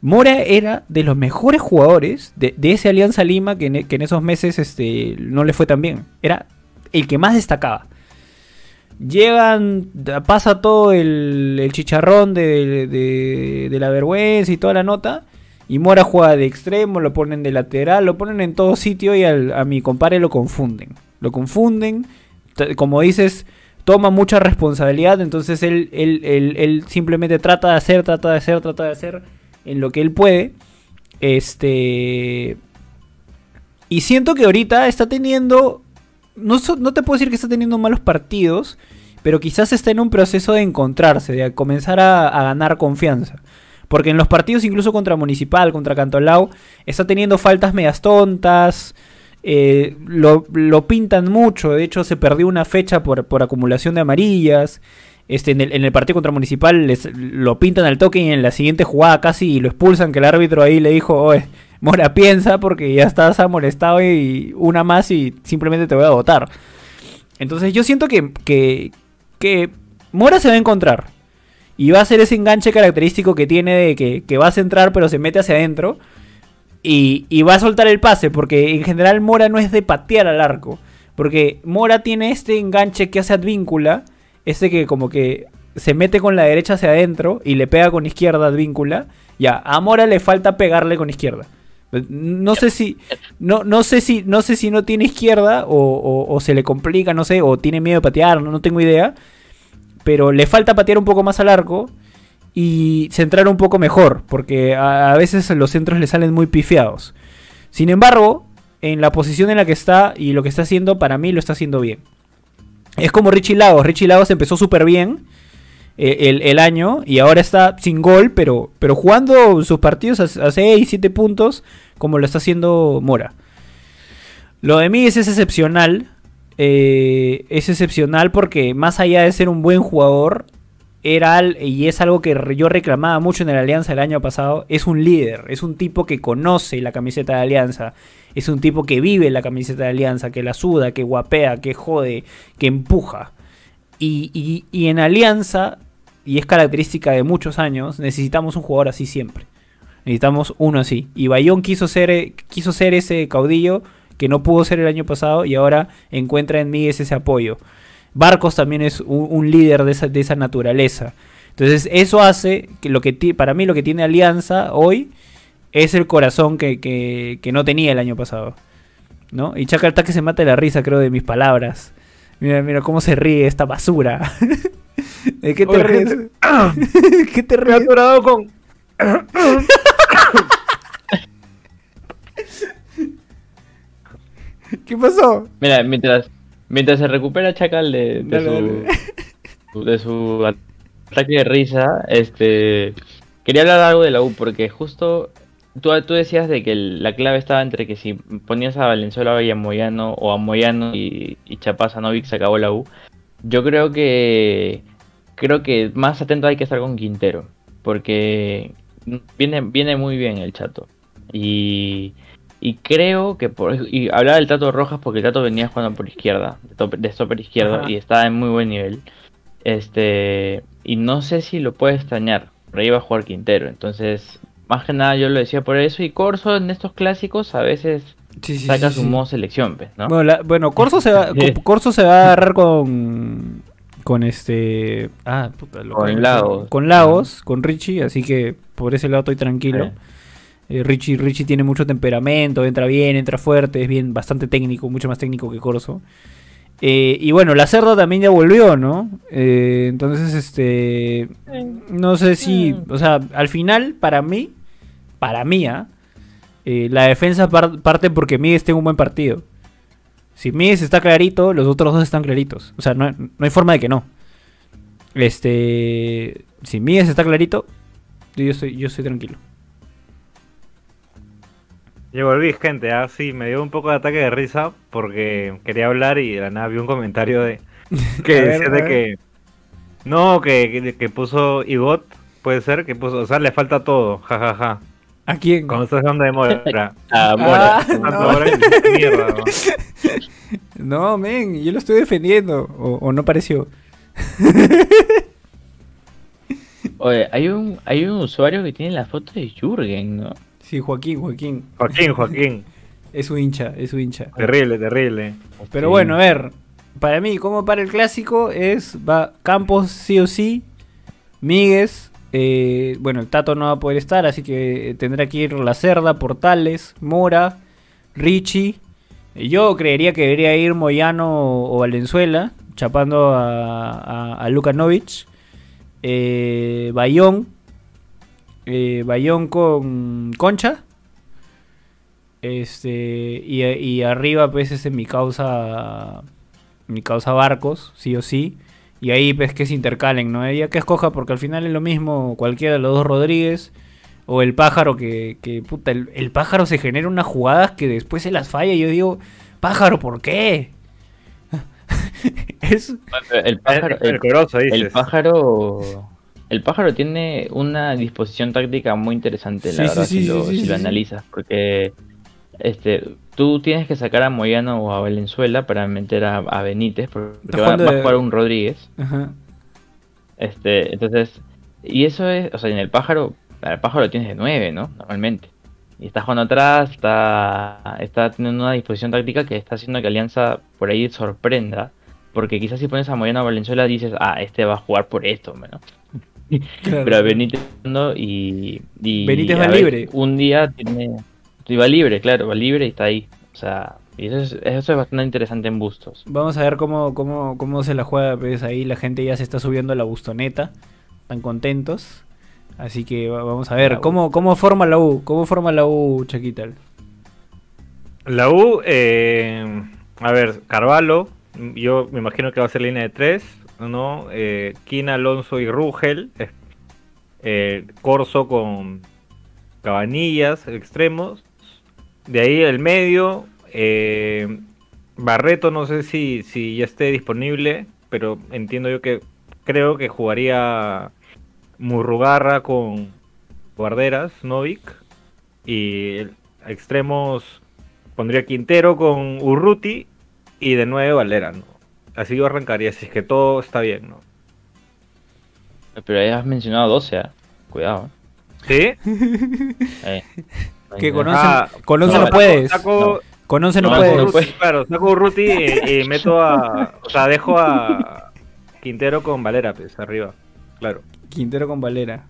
Mora era de los mejores jugadores de, de ese Alianza Lima que en, que en esos meses este, no le fue tan bien. Era el que más destacaba. Llegan, pasa todo el, el chicharrón de, de- la vergüenza y toda la nota. Y Mora juega de extremo, lo ponen de lateral, lo ponen en todo sitio y a mi compadre lo confunden. Lo confunden, como dices, toma mucha responsabilidad, entonces él, él- él simplemente trata de hacer, trata de hacer, trata de hacer en lo que él puede. Este... Y siento que ahorita está teniendo... No, no te puedo decir que está teniendo malos partidos, pero quizás está en un proceso de encontrarse, de comenzar a, a ganar confianza. Porque en los partidos, incluso contra Municipal, contra Cantolao, está teniendo faltas medias tontas. eh, lo, lo pintan mucho. De hecho, se perdió una fecha por, por acumulación de amarillas. Este, en, el, en el partido contra Municipal les, lo pintan al toque y en la siguiente jugada casi lo expulsan. Que el árbitro ahí le dijo: Mora, piensa porque ya estás molestado y una más y simplemente te voy a votar. Entonces, yo siento que, que, Mora se va a encontrar. Y va a ser ese enganche característico que tiene de que, que va a centrar pero se mete hacia adentro. Y, y va a soltar el pase porque en general Mora no es de patear al arco. Porque Mora tiene este enganche que hace advíncula. Este que como que se mete con la derecha hacia adentro y le pega con izquierda advíncula. Ya, a Mora le falta pegarle con izquierda. No sé si no, no sé si no sé si no tiene izquierda o, o- se le complica, no sé, o tiene miedo de patear, no, no tengo idea. Pero le falta patear un poco más al arco y centrar un poco mejor, porque a, a veces los centros le salen muy pifiados. Sin embargo, en la posición en la que está y lo que está haciendo, para mí lo está haciendo bien. Es como Richie Lagos. Richie Lagos empezó súper bien. Eh, el, el año y ahora está sin gol, pero, pero jugando sus partidos a, 6, 7 puntos como lo está haciendo Mora. Lo de mí es excepcional. eh, es excepcional porque más allá de ser un buen jugador, era y es algo que yo reclamaba mucho en el Alianza el año pasado, es un líder, es un tipo que conoce la camiseta de Alianza, es un tipo que vive la camiseta de Alianza, que la suda, que guapea, que jode, que empuja. Y, y- y en Alianza, y es característica de muchos años, necesitamos un jugador así siempre. Necesitamos uno así. Y Bayón quiso ser, quiso ser ese caudillo que no pudo ser el año pasado y ahora encuentra en mí ese apoyo. Barcos también es un, líder de esa, de esa naturaleza. Entonces eso hace que lo que para mí lo que tiene Alianza hoy es el corazón que, que- no tenía el año pasado. ¿no? Y Chaca que se mata de la risa, creo, de mis palabras. Mira, mira cómo se ríe esta basura. ¿De qué te Oye, ríes? gente, ¿Qué te Me ríes? atorado con. ¿Qué pasó? Mira, mientras, mientras se recupera Chacal de, de Dale, su, dale. de su ataque de risa, este quería hablar algo de la U, porque justo tú, tú decías de que el- la clave estaba entre que si ponías a Valenzuela y a Moyano, o a Moyano y, y Chapaz a Novik se acabó la U. Yo creo que creo que más atento hay que estar con Quintero, porque viene, viene muy bien el chato. Y, y creo que por y hablaba del Tato Rojas porque el Tato venía jugando por izquierda, de, top- de stopper izquierdo, Ajá. y estaba en muy buen nivel. Este, y no sé si lo puede extrañar, por ahí va a jugar Quintero, entonces, más que nada yo lo decía por eso, y Corso en estos clásicos a veces Sí, sí, saca sí, su sí. modo selección, pues, ¿no? Bueno, la- bueno, Corso se va, Co- Corso se va a agarrar con con este ah, puta, lo- Con Lagos. con Lagos, con Richie, así que por ese lado estoy tranquilo. Eh, Richie, Richie tiene mucho temperamento, entra bien, entra fuerte, es bien, bastante técnico, mucho más técnico que Corso. Eh, y bueno, la cerda también ya volvió, ¿no? Eh, entonces, este, no sé si, o sea, al final, para mí, para mí, ¿ah? Eh, la defensa par- parte porque Miguel tenga un buen partido. Si Miguel está clarito, los otros dos están claritos. O sea, no, no hay forma de que no. Este, si Miguel está clarito, yo estoy, yo estoy tranquilo. Yo volví, gente, ah, sí, me dio un poco de ataque de risa porque quería hablar y de la nada vi un comentario de que decía de que no, que, que, que puso Igot, puede ser, que puso, o sea, le falta todo, jajaja. ¿A quién? Cuando estás hablando de Mora. Ah, bueno, Ah, Tanto no. mierda, ¿no? No, men, yo lo estoy defendiendo. O, o no pareció. Oye, hay un, hay un usuario que tiene la foto de Jürgen, ¿no? Sí, Joaquín, Joaquín. Joaquín, Joaquín. Es su hincha, es su hincha. Terrible, terrible. Pero Sí. bueno, a ver. Para mí, como para el clásico, es va Campos sí o sí. Míguez. Eh, bueno, el Tato no va a poder estar, así que tendrá que ir La Cerda, Portales, Mora, Richie. Eh, Yo creería que debería ir Moyano o Valenzuela, chapando a, a, a. Eh, Bayón. Eh, Bayón con Concha. Este. Y, arriba, pues, es en mi causa. Mi causa Barcos, sí o sí. Y ahí, pues, que se intercalen, ¿no? Ella que escoja, porque al final es lo mismo cualquiera de los dos Rodríguez. O el pájaro que, que puta, el, el pájaro se genera unas jugadas que después se las falla. Y yo digo, pájaro, ¿por qué? es, El pájaro, el, el, el corozo, dices. el pájaro, el pájaro tiene una disposición táctica muy interesante, la Sí, verdad, sí, si, sí, lo, sí, si sí, lo sí. analizas, porque este, tú tienes que sacar a Moyano o a Valenzuela para meter a, a Benítez, porque va, va jugando a de- jugar un Rodríguez. ajá. Este, entonces, y eso es, o sea, en el pájaro, el pájaro lo tienes de 9, ¿no? Normalmente. Y está jugando atrás, está, está teniendo una disposición táctica que está haciendo que Alianza por ahí sorprenda. Porque quizás si pones a Moyano a Valenzuela dices, ah, este va a jugar por esto, ¿no? Claro. Pero a Benítez y, y Benítez va libre. Un día tiene. Y va libre, claro, va libre y está ahí. O sea, y eso es, eso es bastante interesante en bustos. Vamos a ver cómo, cómo, cómo se la juega, pues ahí la gente ya se está subiendo a la bustoneta. Están contentos. Así que va- vamos a ver. ¿cómo, ¿cómo forma la U? ¿Cómo forma la U, Chaquita? La U, eh, a ver, Carvalho, yo me imagino que va a ser línea de tres. ¿no? Eh, Kina, Alonso y Rugel. eh, Corso con Cabanillas, extremos. De ahí el medio. eh, Barreto, no sé si, si ya esté disponible, pero entiendo yo que creo que jugaría Murrugarra con Guarderas, Novik. Y extremos pondría Quintero con Urruti y de nuevo Valera, ¿no? Así yo arrancaría, si es que todo está bien, ¿no? Pero ahí has mencionado 12, ¿ah? Cuidado. ¿Sí? Eh, Que con once, Ah, con no, no, puedes. Saco, Con 11 no, No, puedes. Claro, saco Urruti y, y meto a... O sea, dejo a Quintero con Valera, pues, arriba. Claro. Quintero con Valera.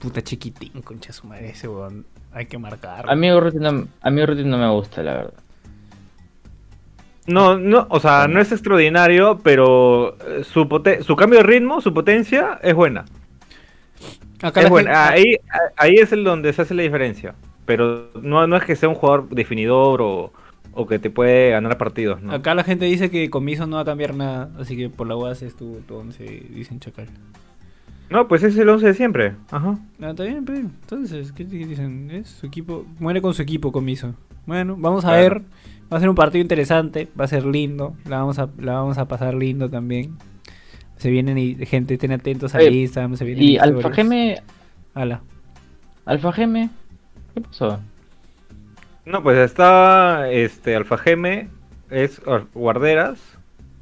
Puta chiquitín, concha su madre ese weón. Hay que marcar. A mí Urruti no, a mí Urruti no me gusta, la verdad. No, no, o sea, no es extraordinario, pero su, pote- su cambio de ritmo, su potencia es buena. Acá Es la buena. gente- Ahí, ahí es el donde se hace la diferencia. Pero no, no es que sea un jugador definidor o, o que te puede ganar partidos, ¿no? Acá la gente dice que Comiso no va a cambiar nada, así que por la UAS es tu, tu 11, dicen Chacal. No, pues es el 11 de siempre. Ajá. Ah, está bien, pero entonces, ¿qué, qué dicen? Es su equipo, muere con su equipo Comiso. Bueno, vamos a Claro. ver, va a ser un partido interesante, va a ser lindo, la vamos a, la vamos a pasar lindo también. Se vienen y gente, estén atentos a Oye, Instagram, se vienen Y. Alfa Geme, Ala. Alfa Geme, ¿qué pasó? No, pues está este Alfa Geme, es Ar- Guarderas,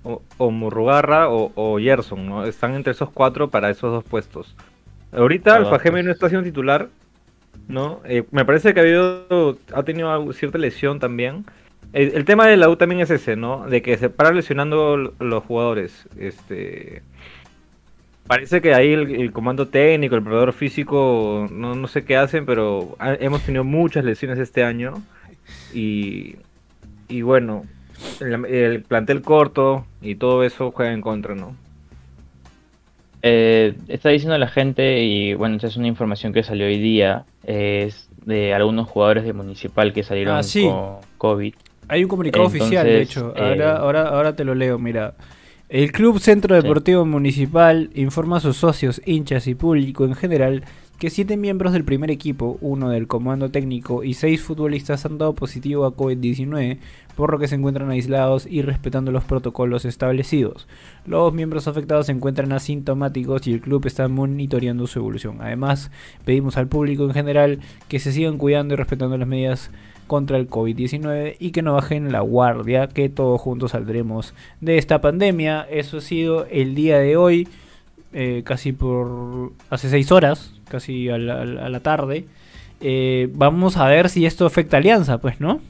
o, o Murrugarra o, o Gerson, ¿no? Están entre esos cuatro para esos dos puestos. Ahorita Ah, Alfa pues. Geme no está siendo titular, ¿no? Eh, me parece que ha habido, ha tenido cierta lesión también. El, el tema de la U también es ese, ¿no? De que se para lesionando los jugadores. Este. Parece que ahí el, el comando técnico, el preparador físico, no, no sé qué hacen, pero ha- hemos tenido muchas lesiones este año. Y, y bueno, el, el plantel corto y todo eso juega en contra, ¿no? Eh, está diciendo la gente, y bueno, esta es una información que salió hoy día, es de algunos jugadores de Municipal que salieron Ah, sí. con COVID. Hay un comunicado oficial, de hecho. eh, Ahora, ahora, ahora te lo leo, mira. El Club Centro Deportivo Municipal informa a sus socios, hinchas y público en general que siete miembros del primer equipo, uno del comando técnico y seis futbolistas han dado positivo a COVID-19, por lo que se encuentran aislados y respetando los protocolos establecidos. Los miembros afectados se encuentran asintomáticos y el club está monitoreando su evolución. Además, pedimos al público en general que se sigan cuidando y respetando las medidas contra el COVID-19 y que no bajen la guardia, que todos juntos saldremos de esta pandemia. Eso ha sido el día de hoy, eh, casi por hace seis horas, casi a la, a la- tarde. Eh, vamos a ver si esto afecta a Alianza, pues, ¿no?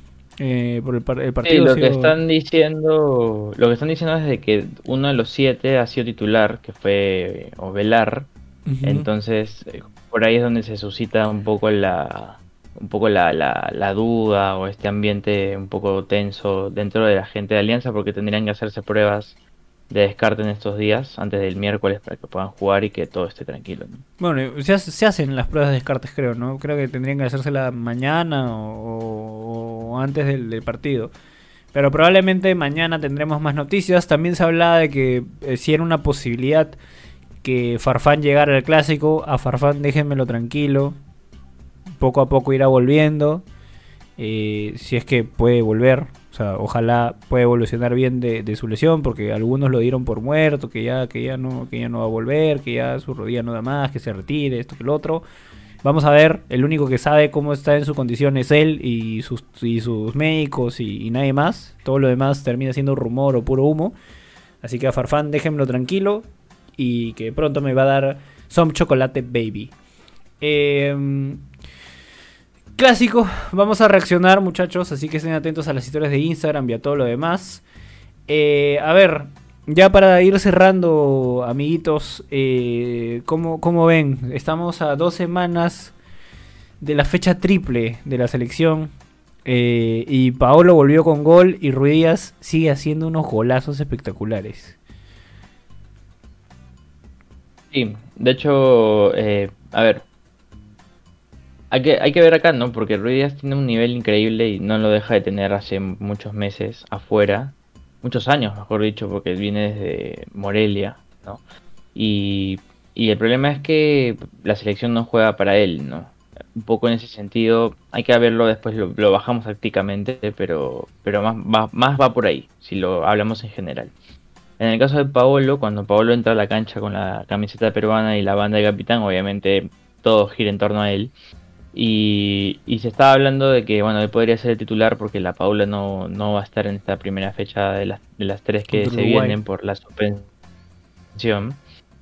Eh, por el, par- el Sí, partido. lo ha que están diciendo, lo que están diciendo es de que uno de los siete ha sido titular, que fue Ovelar. Ujú. Entonces, eh, por ahí es donde se suscita un poco la un poco la, la, la duda o este ambiente un poco tenso dentro de la gente de Alianza porque tendrían que hacerse pruebas de descarte en estos días antes del miércoles para que puedan jugar y que todo esté tranquilo. ¿no? Bueno, se, se hacen las pruebas de descartes, creo, ¿no? Creo que tendrían que hacérsela mañana o, antes del, del partido. Pero probablemente mañana tendremos más noticias. También se hablaba de que eh, si era una posibilidad que Farfán llegara al clásico, a Farfán déjenmelo tranquilo. Poco a poco irá volviendo. eh, si es que puede volver. O sea, ojalá pueda evolucionar bien de, su lesión, porque algunos lo dieron por muerto, que ya, que ya no, que ya no va a volver, que ya su rodilla no da más, que se retire, esto que lo otro. Vamos a ver, el único que sabe cómo está en su condición es él y sus, y sus médicos y, y nadie más. Todo lo demás termina siendo rumor o puro humo. Así que a Farfán déjenmelo tranquilo y que pronto me va a dar some chocolate baby. Eh, clásico, vamos a reaccionar muchachos, así que estén atentos a las historias de Instagram y a todo lo demás. Eh, a ver, ya para ir cerrando, amiguitos, eh, ¿cómo, cómo ven? Estamos a dos semanas de la fecha triple de la selección. eh, y Paolo volvió con gol y Ruidías sigue haciendo unos golazos espectaculares. Sí, de hecho, eh, a ver, hay que, hay que ver acá, ¿no? Porque Ruiz Díaz tiene un nivel increíble y no lo deja de tener hace muchos meses afuera. muchos años, mejor dicho, porque viene desde Morelia, ¿no? Y, y el problema es que la selección no juega para él, ¿no? Un poco en ese sentido, hay que verlo después, lo, lo bajamos tácticamente, pero, pero más, va, más va por ahí, si lo hablamos en general. En el caso de Paolo, cuando Paolo entra a la cancha con la camiseta peruana y la banda de capitán, obviamente todo gira en torno a él. Y, y se estaba hablando de que bueno él podría ser el titular porque la Paula no, no va a estar en esta primera fecha de las, de las tres que se vienen por la suspensión.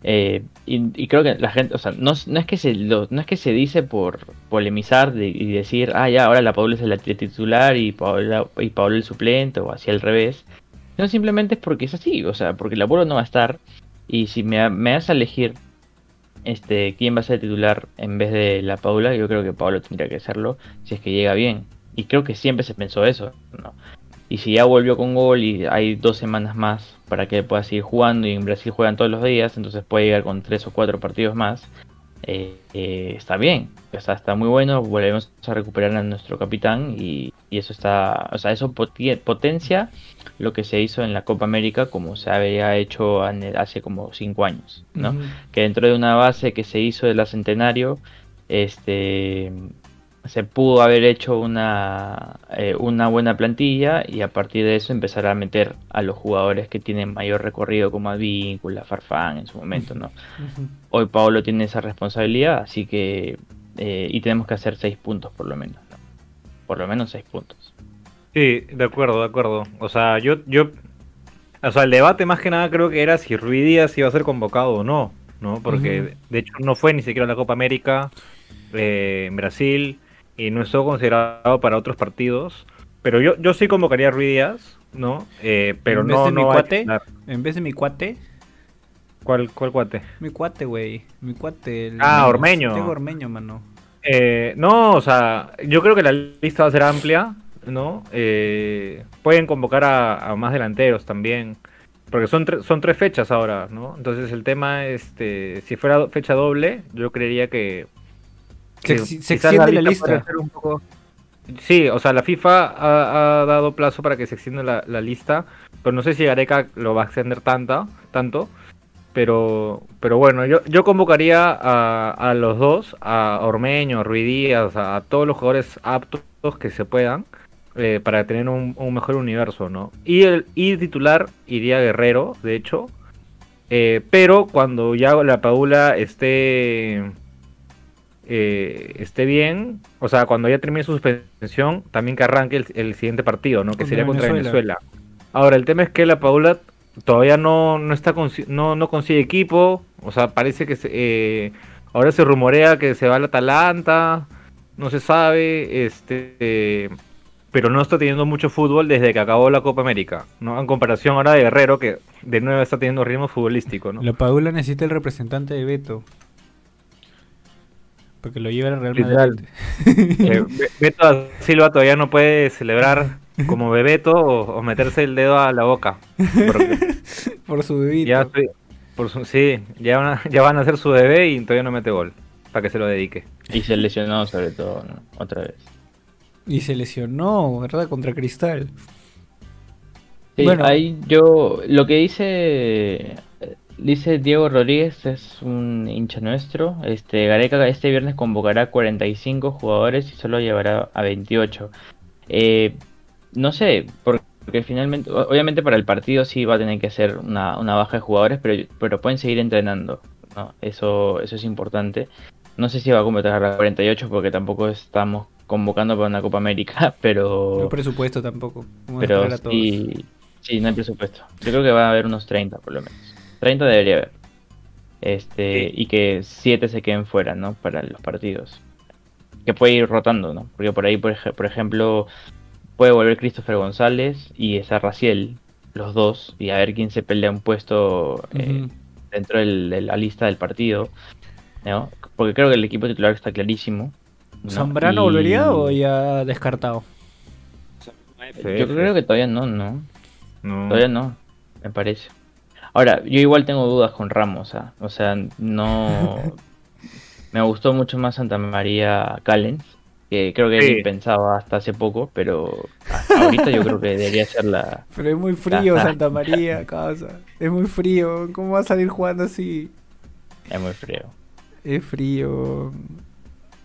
Eh, y, y creo que la gente, o sea, no, no es que se lo- no es que se dice por polemizar de- y decir, ah, ya, ahora la Paula es la titular y Paula, y Paolo el suplente o así al revés. No, simplemente es porque es así, o sea, porque la Paula no va a estar. Y si me, me das a elegir este, quién va a ser titular en vez de la Paula, yo creo que Pablo tendría que serlo si es que llega bien. Y creo que siempre se pensó eso, ¿no? Y si ya volvió con gol y hay dos semanas más para que pueda seguir jugando y en Brasil juegan todos los días, entonces puede llegar con tres o cuatro partidos más, eh, eh, está bien, sea, está muy bueno, volvemos a recuperar a nuestro capitán y, y eso está, o sea, eso potencia lo que se hizo en la Copa América como se había hecho hace como cinco años, ¿no? Que dentro de una base que se hizo de la Centenario, este se pudo haber hecho una, eh, una buena plantilla y a partir de eso empezar a meter a los jugadores que tienen mayor recorrido como Advíncula, Farfán en su momento, ¿no? Hoy Pablo tiene esa responsabilidad, así que eh, y tenemos que hacer seis puntos por lo menos, ¿no? Por lo menos seis puntos. Sí, de acuerdo, de acuerdo. O sea, yo, yo, o sea, el debate más que nada creo que era si Rui Díaz iba a ser convocado o no, ¿no? Porque de hecho no fue ni siquiera a la Copa América eh, en Brasil y no estuvo considerado para otros partidos. Pero yo, yo sí convocaría a Rui Díaz, ¿no? Eh, pero ¿En vez no, de mi no cuate? En vez de mi cuate, ¿Cuál, cuál cuate? mi cuate, güey. Mi cuate. el- Ah, Ormeño. Tengo Ormeño, mano. Eh, no, o sea, yo creo que la lista va a ser amplia, ¿no? Eh, pueden convocar a, a más delanteros también, porque son, tre- son tres fechas ahora, ¿no? Entonces el tema, este, si fuera fecha doble, yo creería que... Se, extiende la lista. un poco- Sí, o sea, la FIFA ha, ha dado plazo para que se extienda la, la lista, pero no sé si Gareca lo va a extender tanta, tanto. Pero, pero bueno, yo, yo convocaría a, a los dos, a Ormeño, a Rui Díaz, a, a todos los jugadores aptos que se puedan, eh, para tener un, un mejor universo, ¿no? Y el y titular iría Guerrero, de hecho. Eh, pero cuando ya la Paula esté eh, esté bien, o sea, cuando ya termine su suspensión, también que arranque el, el siguiente partido, ¿no? Que sería contra Venezuela. Ahora, el tema es que la Paula todavía no, no está no, no consigue equipo, o sea, parece que se, eh, ahora se rumorea que se va al Atalanta, no se sabe, este, eh, pero no está teniendo mucho fútbol desde que acabó la Copa América, ¿no? En comparación ahora de Guerrero, que de nuevo está teniendo ritmo futbolístico, ¿no? La Paula necesita el representante de Beto. Porque lo lleva al Real. Madrid. Eh, Be- Beto da Silva todavía no puede celebrar como Bebeto o, o meterse el dedo a la boca. Por su bebito. ya, estoy- por su- sí, ya van, a, ya van a hacer su bebé y todavía no mete gol. Para que se lo dedique. Y se lesionó sobre todo, ¿no? Otra vez. Y se lesionó, ¿verdad? Contra Cristal. Sí, Bueno. ahí yo lo que dice dice Diego Rodríguez es un hincha nuestro. Este Gareca este viernes convocará 45 jugadores y solo llevará a 28. Eh, no sé, porque finalmente, obviamente para el partido sí va a tener que hacer una, una baja de jugadores, pero, pero pueden seguir entrenando. ¿no? Eso, eso es importante. No sé si va a completar a 48 porque tampoco estamos convocando para una Copa América, pero... No presupuesto tampoco. Vamos Pero a todos. sí, sí, no hay presupuesto. Yo creo que va a haber unos 30 por lo menos. 30 debería haber. Este, Sí. y que 7 se queden fuera, ¿no? Para los partidos. Que puede ir rotando, ¿no? Porque por ahí, por, ej- por ejemplo, puede volver Christopher González y está Raciel, los dos, y a ver quién se pelea un puesto eh, dentro del- de la lista del partido, ¿no? Porque creo que el equipo titular está clarísimo. ¿no? ¿Zambrano Y- volvería o ya descartado? Yo creo que todavía no, ¿no? No. Todavía no, me parece. Ahora, yo igual tengo dudas con Ramos, ¿ah? o sea, no... me gustó mucho más Santa María Callens, que creo que Sí. era impensado hasta hace poco, pero hasta ahorita yo creo que debería ser la... Pero es muy frío. Santa María, casa. Es muy frío. ¿Cómo va a salir jugando así? Es muy frío. Es frío.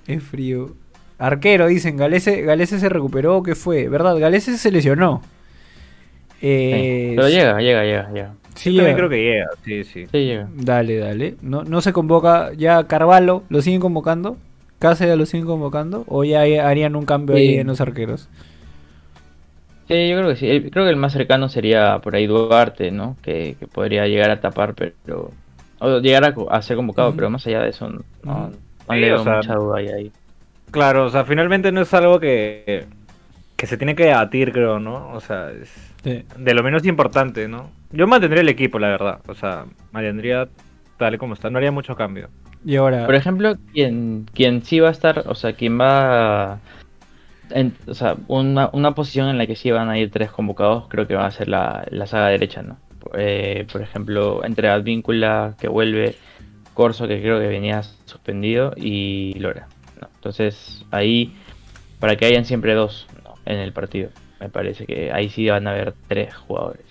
Es frío. Arquero, dicen. Galese, Galese se recuperó. ¿Qué fue? ¿Verdad? Galese se lesionó. Sí. Eh, Pero llega, llega, llega, llega. Sí, Yo también creo que llega, sí, sí. Sí, llega. Dale, dale. No, no se convoca ya Carvalho. ¿Lo siguen convocando? ¿Cáceres lo siguen convocando? ¿O ya harían un cambio ahí en los arqueros? Sí, yo creo que sí. El- Creo que el más cercano sería por ahí Duarte, ¿no? Que, que podría llegar a tapar, pero... O llegar a, ser convocado, pero más allá de eso, no, no, no Sí, le o veo sea, mucha duda ahí. ahí. Claro, o sea, finalmente no es algo que, que se tiene que debatir, creo, ¿no? O sea, es Sí. de lo menos importante, ¿no? Yo mantendría el equipo, la verdad. O sea, mantendría tal como está. No haría mucho cambio. Y ahora... Por ejemplo, quien, quien sí va a estar, o sea, quien va... en- o sea, una, una posición en la que sí van a ir tres convocados, creo que va a ser la, la saga derecha, ¿no? Eh, por ejemplo, entre Advíncula, que vuelve, Corso, que creo que venía suspendido, y Lora. ¿no? Entonces, ahí, para que hayan siempre dos ¿no? en el partido, me parece que ahí sí van a haber tres jugadores.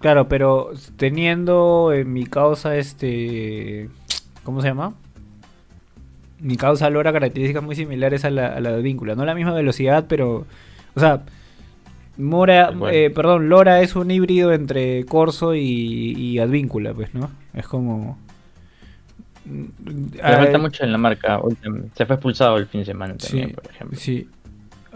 Claro, pero teniendo en mi causa este... ¿Cómo se llama? Mi causa logra características muy similares a la, a la de Víncula. No la misma velocidad, pero... O sea, Mora, eh, perdón, Lora es un híbrido entre Corso y, y Advíncula, pues, ¿no? Es como... Le falta mucho en la marca. Se fue expulsado el fin de semana también, Sí, por ejemplo. Sí.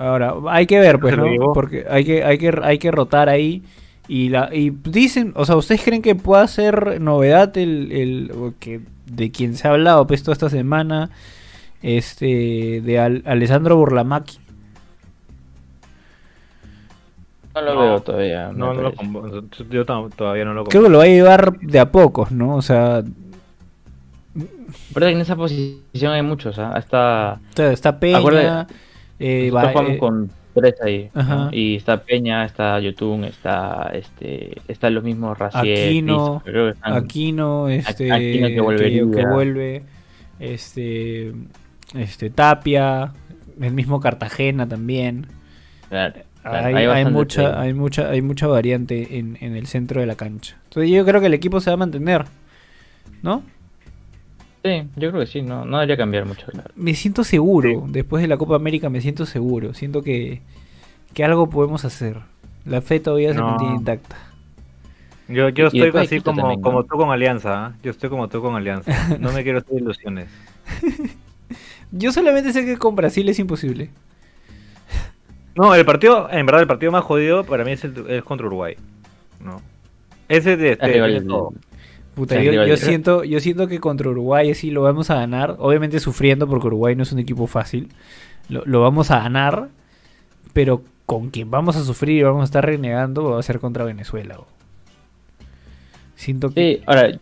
Ahora, hay que ver, pues, ¿no? Porque hay que, hay que, hay que rotar ahí. Y la, y dicen, o sea, ¿ustedes creen que pueda ser novedad el, el que de quien se ha hablado pues toda esta semana? Este de Al- Alessandro Burlamaki. No lo No, veo todavía. No, no lo Yo todavía no lo Creo que lo va a llevar de a pocos, ¿no? O sea, que en esa posición hay muchos, ¿ah? Hasta está, está Peña, Acuérdate, eh, nosotros jugamos eh, con tres ahí. Y está Peña, está Yotun, está este, están los mismos Raciel, Aquino, están- Aquino, este, Aquino que que, volvería. que vuelve, este, este Tapia, el mismo Cartagena también. claro, claro, hay, mucha, hay mucha, hay mucha variante en, en el centro de la cancha. Entonces yo creo que el equipo se va a mantener, ¿no? Sí, yo creo que sí, no, no debería cambiar mucho. claro. Me siento seguro, después de la Copa América me siento seguro, siento que, que algo podemos hacer. La fe todavía se mantiene intacta. Yo, yo estoy así como, también, ¿no? como tú con Alianza. ¿ah? Yo estoy como tú con Alianza. No me quiero hacer ilusiones. Yo solamente sé que con Brasil es imposible. No, el partido, en verdad, el partido más jodido para mí es, el, es contra Uruguay. No. Ese de este. Puta, yo, siento, yo siento que contra Uruguay sí lo vamos a ganar. Obviamente sufriendo porque Uruguay no es un equipo fácil. Lo, lo vamos a ganar. Pero con quien vamos a sufrir y vamos a estar renegando va a ser contra Venezuela. bo. Siento que... Sí, ahora,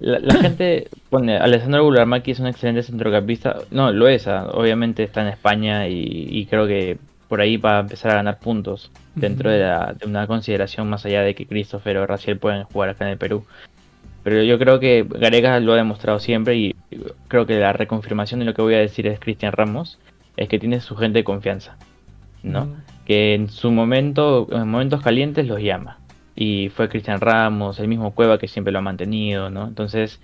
la, la gente pone, Alessandro Bularmaki es un excelente centrocampista. No, lo es, ah, obviamente está en España y, y creo que por ahí va a empezar a ganar puntos dentro Ujú. de, la- de una consideración más allá de que Christopher o Raciel pueden jugar acá en el Perú. Pero yo creo que Gareca lo ha demostrado siempre y creo que la reconfirmación de lo que voy a decir es Cristian Ramos, es que tiene su gente de confianza, ¿no? Ujú. que en su momento, en momentos calientes los llama. Y fue Cristian Ramos, el mismo Cueva que siempre lo ha mantenido, ¿no? Entonces,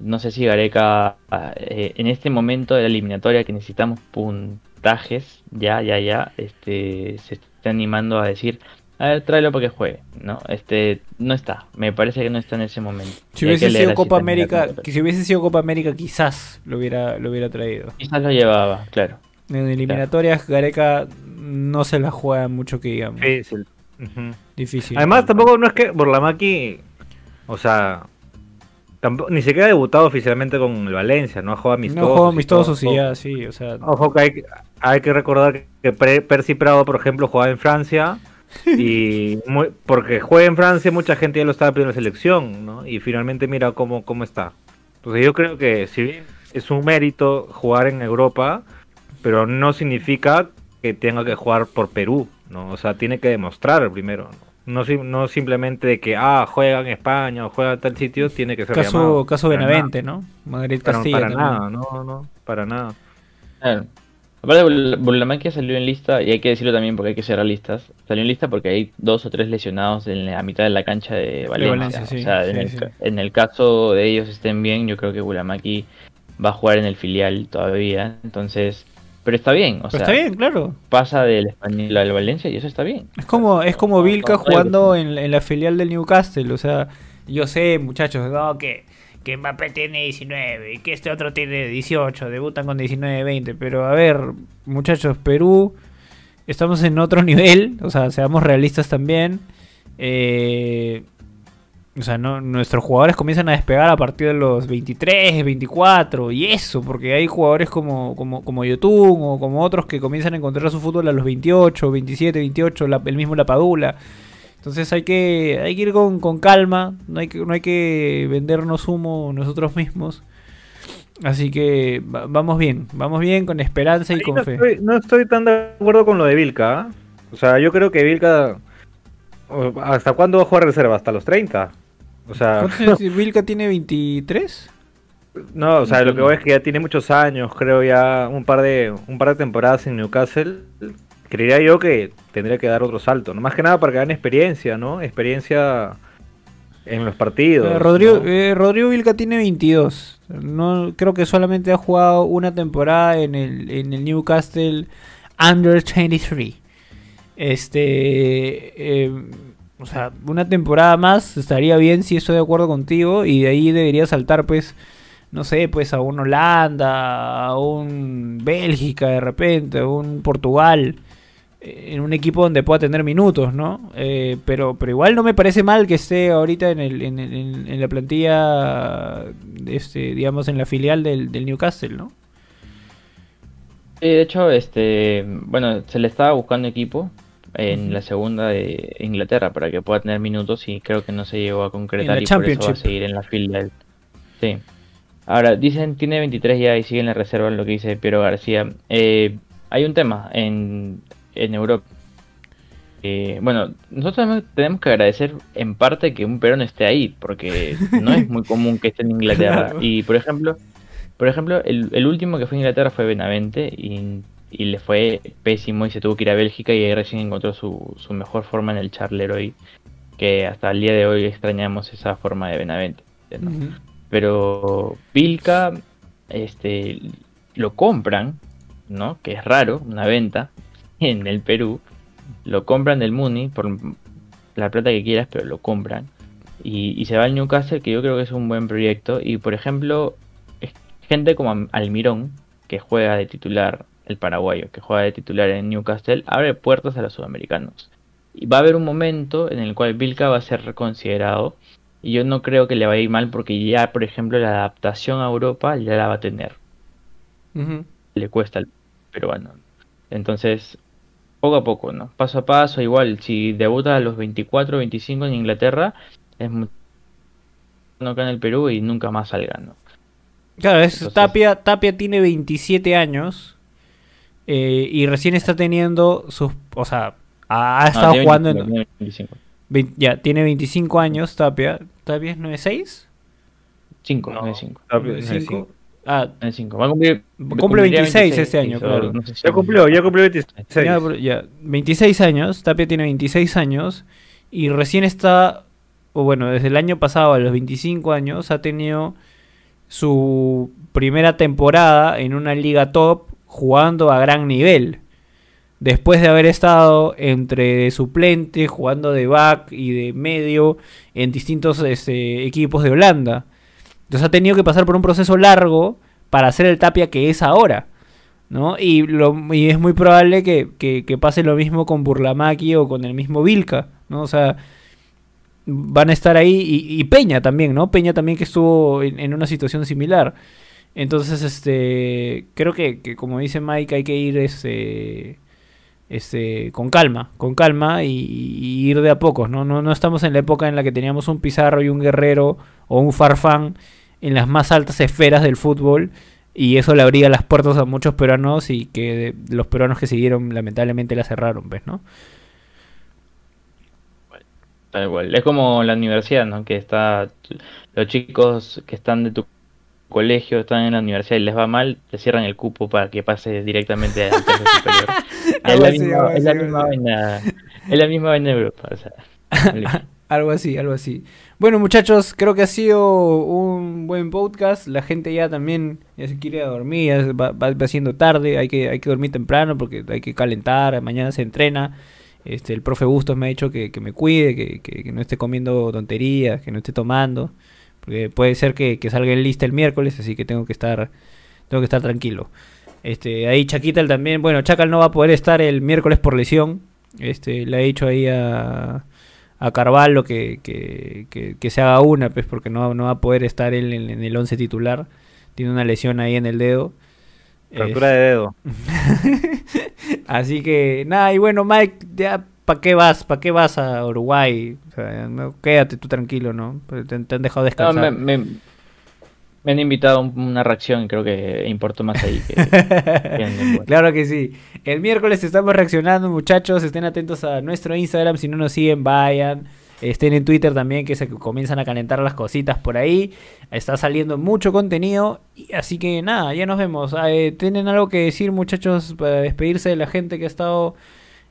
no sé si Gareca, eh, en este momento de la eliminatoria que necesitamos puntajes, ya, ya, ya, este, se está animando a decir, a ver, tráelo para que juegue, ¿no? Este, no está, me parece que no está en ese momento. Si hubiese sido Copa América, que si hubiese sido Copa América quizás lo hubiera, lo hubiera traído. Quizás lo llevaba, claro. En eliminatorias Gareca no se la juega mucho que digamos. Difícil. Difícil. Además, tampoco no es que Burlamaki, o sea, tampoco, ni siquiera ha debutado oficialmente con el Valencia, no ha jugado amistosos. no juego y amistosos todo. y ya, sí, o sea... Ojo que hay, hay que recordar que Percy Prado, por ejemplo, jugaba en Francia y muy- porque juega en Francia mucha gente ya lo estaba pidiendo en la selección, ¿no? Y finalmente mira cómo, cómo está. Entonces yo creo que si bien es un mérito jugar en Europa, pero no significa que tenga que jugar por Perú, ¿no? O sea, tiene que demostrar primero, ¿no? No, no simplemente de que, ah, juega en España o juega en tal sitio, tiene que ser Caso, llamado. caso Para Benavente, ¿no? Madrid nada. Para, para nada, no, no, para nada. Claro. Aparte, Burlamaquia salió en lista, y hay que decirlo también porque hay que ser realistas. Salió en lista porque hay dos o tres lesionados en la mitad de la cancha de Valencia. Valencia, sí, o sea, en, el, sí. en el caso de ellos estén bien, yo creo que Bulamaki va a jugar en el filial todavía. Entonces, pero está bien, o Pero sea, está bien, claro. pasa del español al Valencia y eso está bien. Es como, es como Vilca jugando en, en la filial del Newcastle. O sea, yo sé, muchachos, no, que, que Mbappé tiene 19 y que este otro tiene 18, debutan con 19, 20. Pero a ver, muchachos, Perú, estamos en otro nivel. O sea, seamos realistas también. Eh, o sea, no, nuestros jugadores comienzan a despegar a partir de los 23, 24 y eso, porque hay jugadores como, como, como Yotun o como otros que comienzan a encontrar su fútbol a los 28, 27, 28, la- el mismo La Padula. Entonces hay que, hay que ir con, con calma, no hay que, no hay que vendernos humo nosotros mismos. Así que va- vamos bien, vamos bien con esperanza y Ahí con no, fe. estoy, no estoy tan de acuerdo con lo de Vilca. ¿ah? O sea, yo creo que Vilca. ¿Hasta cuándo va a jugar reserva? ¿Hasta los 30? O sea. ¿Vilca tiene 23? no, o sea, lo que voy es que ya tiene muchos años, creo ya un par de un par de temporadas en Newcastle. Creería yo que tendría que dar otro salto, no más que nada para que gane experiencia, ¿no? Experiencia en los partidos. Eh, Rodrigo, ¿no? eh, Rodrigo Vilca tiene 22. No, creo que solamente ha jugado una temporada en el, en el Newcastle Under 23. Este. eh, o sea, una temporada más estaría bien si estoy de acuerdo contigo. Y de ahí debería saltar, pues. No sé, pues a un Holanda, a un Bélgica de repente, a un Portugal en un equipo donde pueda tener minutos, ¿no? Eh, pero, pero igual no me parece mal que esté ahorita en, el, en, el- en- en la plantilla, este, digamos, en la filial del, del Newcastle, ¿no? Sí, de hecho, este, bueno, se le estaba buscando equipo en la segunda de Inglaterra para que pueda tener minutos y creo que no se llegó a concretar y por eso va a seguir en la filial. Sí. Ahora, dicen, tiene 23 ya y sigue en la reserva lo que dice Piero García. Eh, hay un tema en, en Europa. Eh, bueno, nosotros también tenemos que agradecer en parte que un peruano esté ahí, porque no es muy común que esté en Inglaterra. Claro. Y por ejemplo, por ejemplo, el, el último que fue a Inglaterra fue Benavente y, y le fue pésimo y se tuvo que ir a Bélgica y ahí recién encontró su, su mejor forma en el Charler hoy, que hasta el día de hoy extrañamos esa forma de Benavente. ¿no? Pero Vilca, este, lo compran, ¿no? Que es raro, una venta en el Perú. Lo compran del Muni por la plata que quieras, pero lo compran. Y, y se va al Newcastle, que yo creo que es un buen proyecto. Y por ejemplo, gente como Almirón, que juega de titular, el paraguayo, que juega de titular en Newcastle, abre puertas a los sudamericanos. Y va a haber un momento en el cual Vilca va a ser reconsiderado. Y yo no creo que le vaya a ir mal porque ya, por ejemplo, la adaptación a Europa ya la va a tener. Le cuesta al peruano. Entonces, poco a poco, ¿no? Paso a paso, igual, si debuta a los 24, 25 en Inglaterra, es muy no acá en el Perú y nunca más salga, ¿no? Claro, es Entonces- Tapia, Tapia tiene 27 años eh, y recién está teniendo sus... O sea, ha, ha No, estado tiene jugando 25, en... tiene 25. vein- ya, tiene 25 años Tapia. ¿Tapia es 96? 5, No. no es 5. Ah, 95. No es 5. Va a cumplir. Cumple cumpliría 26 este año, claro. no sé si- Ya cumplió, ya cumplió 26. Ya, ya, 26 años, Tapia tiene 26 años y recién está, o bueno, desde el año pasado a los 25 años ha tenido su primera temporada en una liga top jugando a gran nivel. Después de haber estado entre suplente, jugando de back y de medio en distintos este, equipos de Holanda. Entonces ha tenido que pasar por un proceso largo para hacer el Tapia que es ahora. ¿no? Y, es muy probable que, pase lo mismo con Burlamaki o con el mismo Vilca, ¿no? O sea, van a estar ahí y, Peña también, ¿no? Peña también que estuvo en, una situación similar. Entonces, este, creo que, que como dice Mike, hay que ir este, este, con calma, con calma y, y ir de a pocos, ¿no? ¿no? No estamos en la época en la que teníamos un Pizarro y un Guerrero o un Farfán en las más altas esferas del fútbol y eso le abría las puertas a muchos peruanos y que los peruanos que siguieron lamentablemente la cerraron, ¿ves, no? Tal cual. Es como la universidad, ¿no? Que está. Los chicos que están de tu colegio, están en la universidad y les va mal, te cierran el cupo para que pase directamente al tercer superior. es, Algo la misma, es la misma vaina, es la misma vaina de Europa. O sea, Algo así, algo así. Bueno, muchachos, creo que ha sido un buen podcast. La gente ya también ya se quiere dormir, va, va, siendo tarde. Hay que, hay que dormir temprano porque hay que calentar. Mañana se entrena. Este, el profe Bustos me ha dicho que, que me cuide, que, que- no esté comiendo tonterías, que no esté tomando. Porque puede ser que, que salga en lista el miércoles, así que tengo que estar, tengo que estar tranquilo. Este, ahí Chaquital también, bueno, Chacal no va a poder estar el miércoles por lesión. Este, le ha dicho ahí a, a Carvalho que, que, que- que se haga una, pues porque no, no va a poder estar él en, en el 11 titular. Tiene una lesión ahí en el dedo. Fractura de dedo. Así que nada, y bueno, Mike, ya ¿para qué vas? ¿Para qué vas a Uruguay? O sea, no, quédate tú tranquilo, ¿no? Pero Te, te han dejado no, descansar. me, me- me han invitado a un- una reacción y creo que importa más ahí que, Claro que sí. El miércoles estamos reaccionando, muchachos. Estén atentos a nuestro Instagram. Si no nos siguen, vayan. Estén en Twitter también, que se comienzan a calentar las cositas por ahí. Está saliendo mucho contenido. Y así que nada, ya nos vemos. Ah, eh, ¿Tienen algo que decir, muchachos, para despedirse de la gente que ha estado.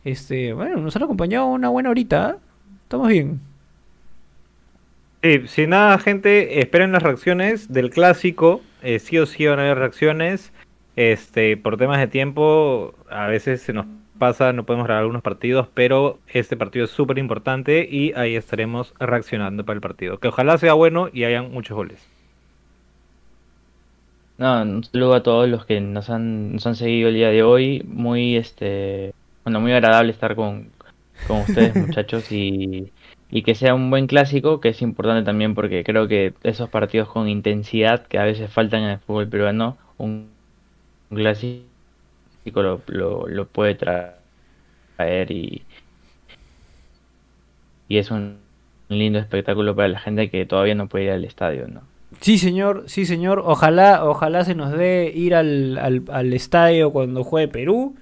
Este, bueno, nos han acompañado una buena horita. ¿eh? Estamos bien. Sí, sin nada, gente, esperen las reacciones del clásico. eh, sí o sí van a haber reacciones. Este, por temas de tiempo, a veces se nos pasa, no podemos grabar algunos partidos, pero este partido es súper importante y ahí estaremos reaccionando para el partido. Que ojalá sea bueno y hayan muchos goles. No, un saludo a todos los que nos han, nos han seguido el día de hoy. Muy, este, bueno, muy agradable estar con, con ustedes, muchachos, y, y que sea un buen clásico, que es importante también porque creo que esos partidos con intensidad que a veces faltan en el fútbol peruano, un, clásico lo, lo, puede tra- traer y, y es un lindo espectáculo para la gente que todavía no puede ir al estadio, ¿no? Sí, señor, sí, señor. Ojalá, ojalá se nos dé ir al, al, al estadio cuando juegue Perú.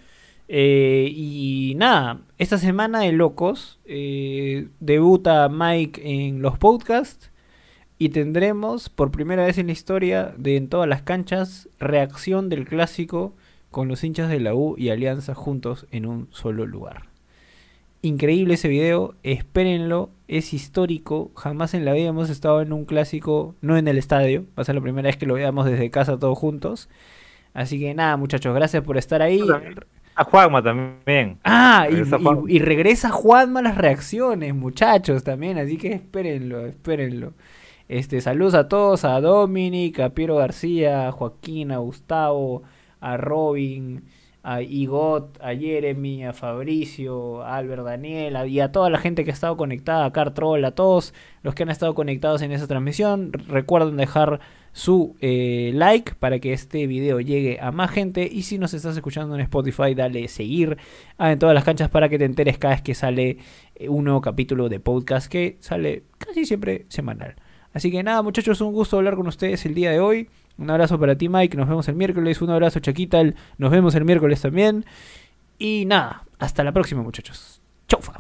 Eh, y nada, esta semana de locos eh, debuta Mike en los podcasts y tendremos por primera vez en la historia de en todas las canchas reacción del clásico con los hinchas de la U y Alianza juntos en un solo lugar. Increíble ese video, espérenlo, es histórico, jamás en la vida hemos estado en un clásico, no en el estadio, va a ser la primera vez que lo veamos desde casa todos juntos. Así que nada muchachos, gracias por estar ahí. A Juanma también. Ah, y, Regresa y- y regresa Juanma a las reacciones, muchachos, también, así que espérenlo, espérenlo. Este, saludos a todos, a Dominic, a Piero García, a Joaquín, a Gustavo, a Robin, a Igot, a Jeremy, a Fabricio, a Albert Daniel, a- y a toda la gente que ha estado conectada, a Cartrol, a todos los que han estado conectados en esa transmisión. Recuerden dejar su eh, like para que este video llegue a más gente. Y si nos estás escuchando en Spotify, dale seguir a en todas las canchas para que te enteres cada vez que sale eh, un nuevo capítulo de podcast que sale casi siempre semanal. Así que nada, muchachos, un gusto hablar con ustedes el día de hoy. Un abrazo para ti, Mike. Nos vemos el miércoles. Un abrazo, Chaquita. Nos vemos el miércoles también. Y nada, hasta la próxima, muchachos. Chaufa.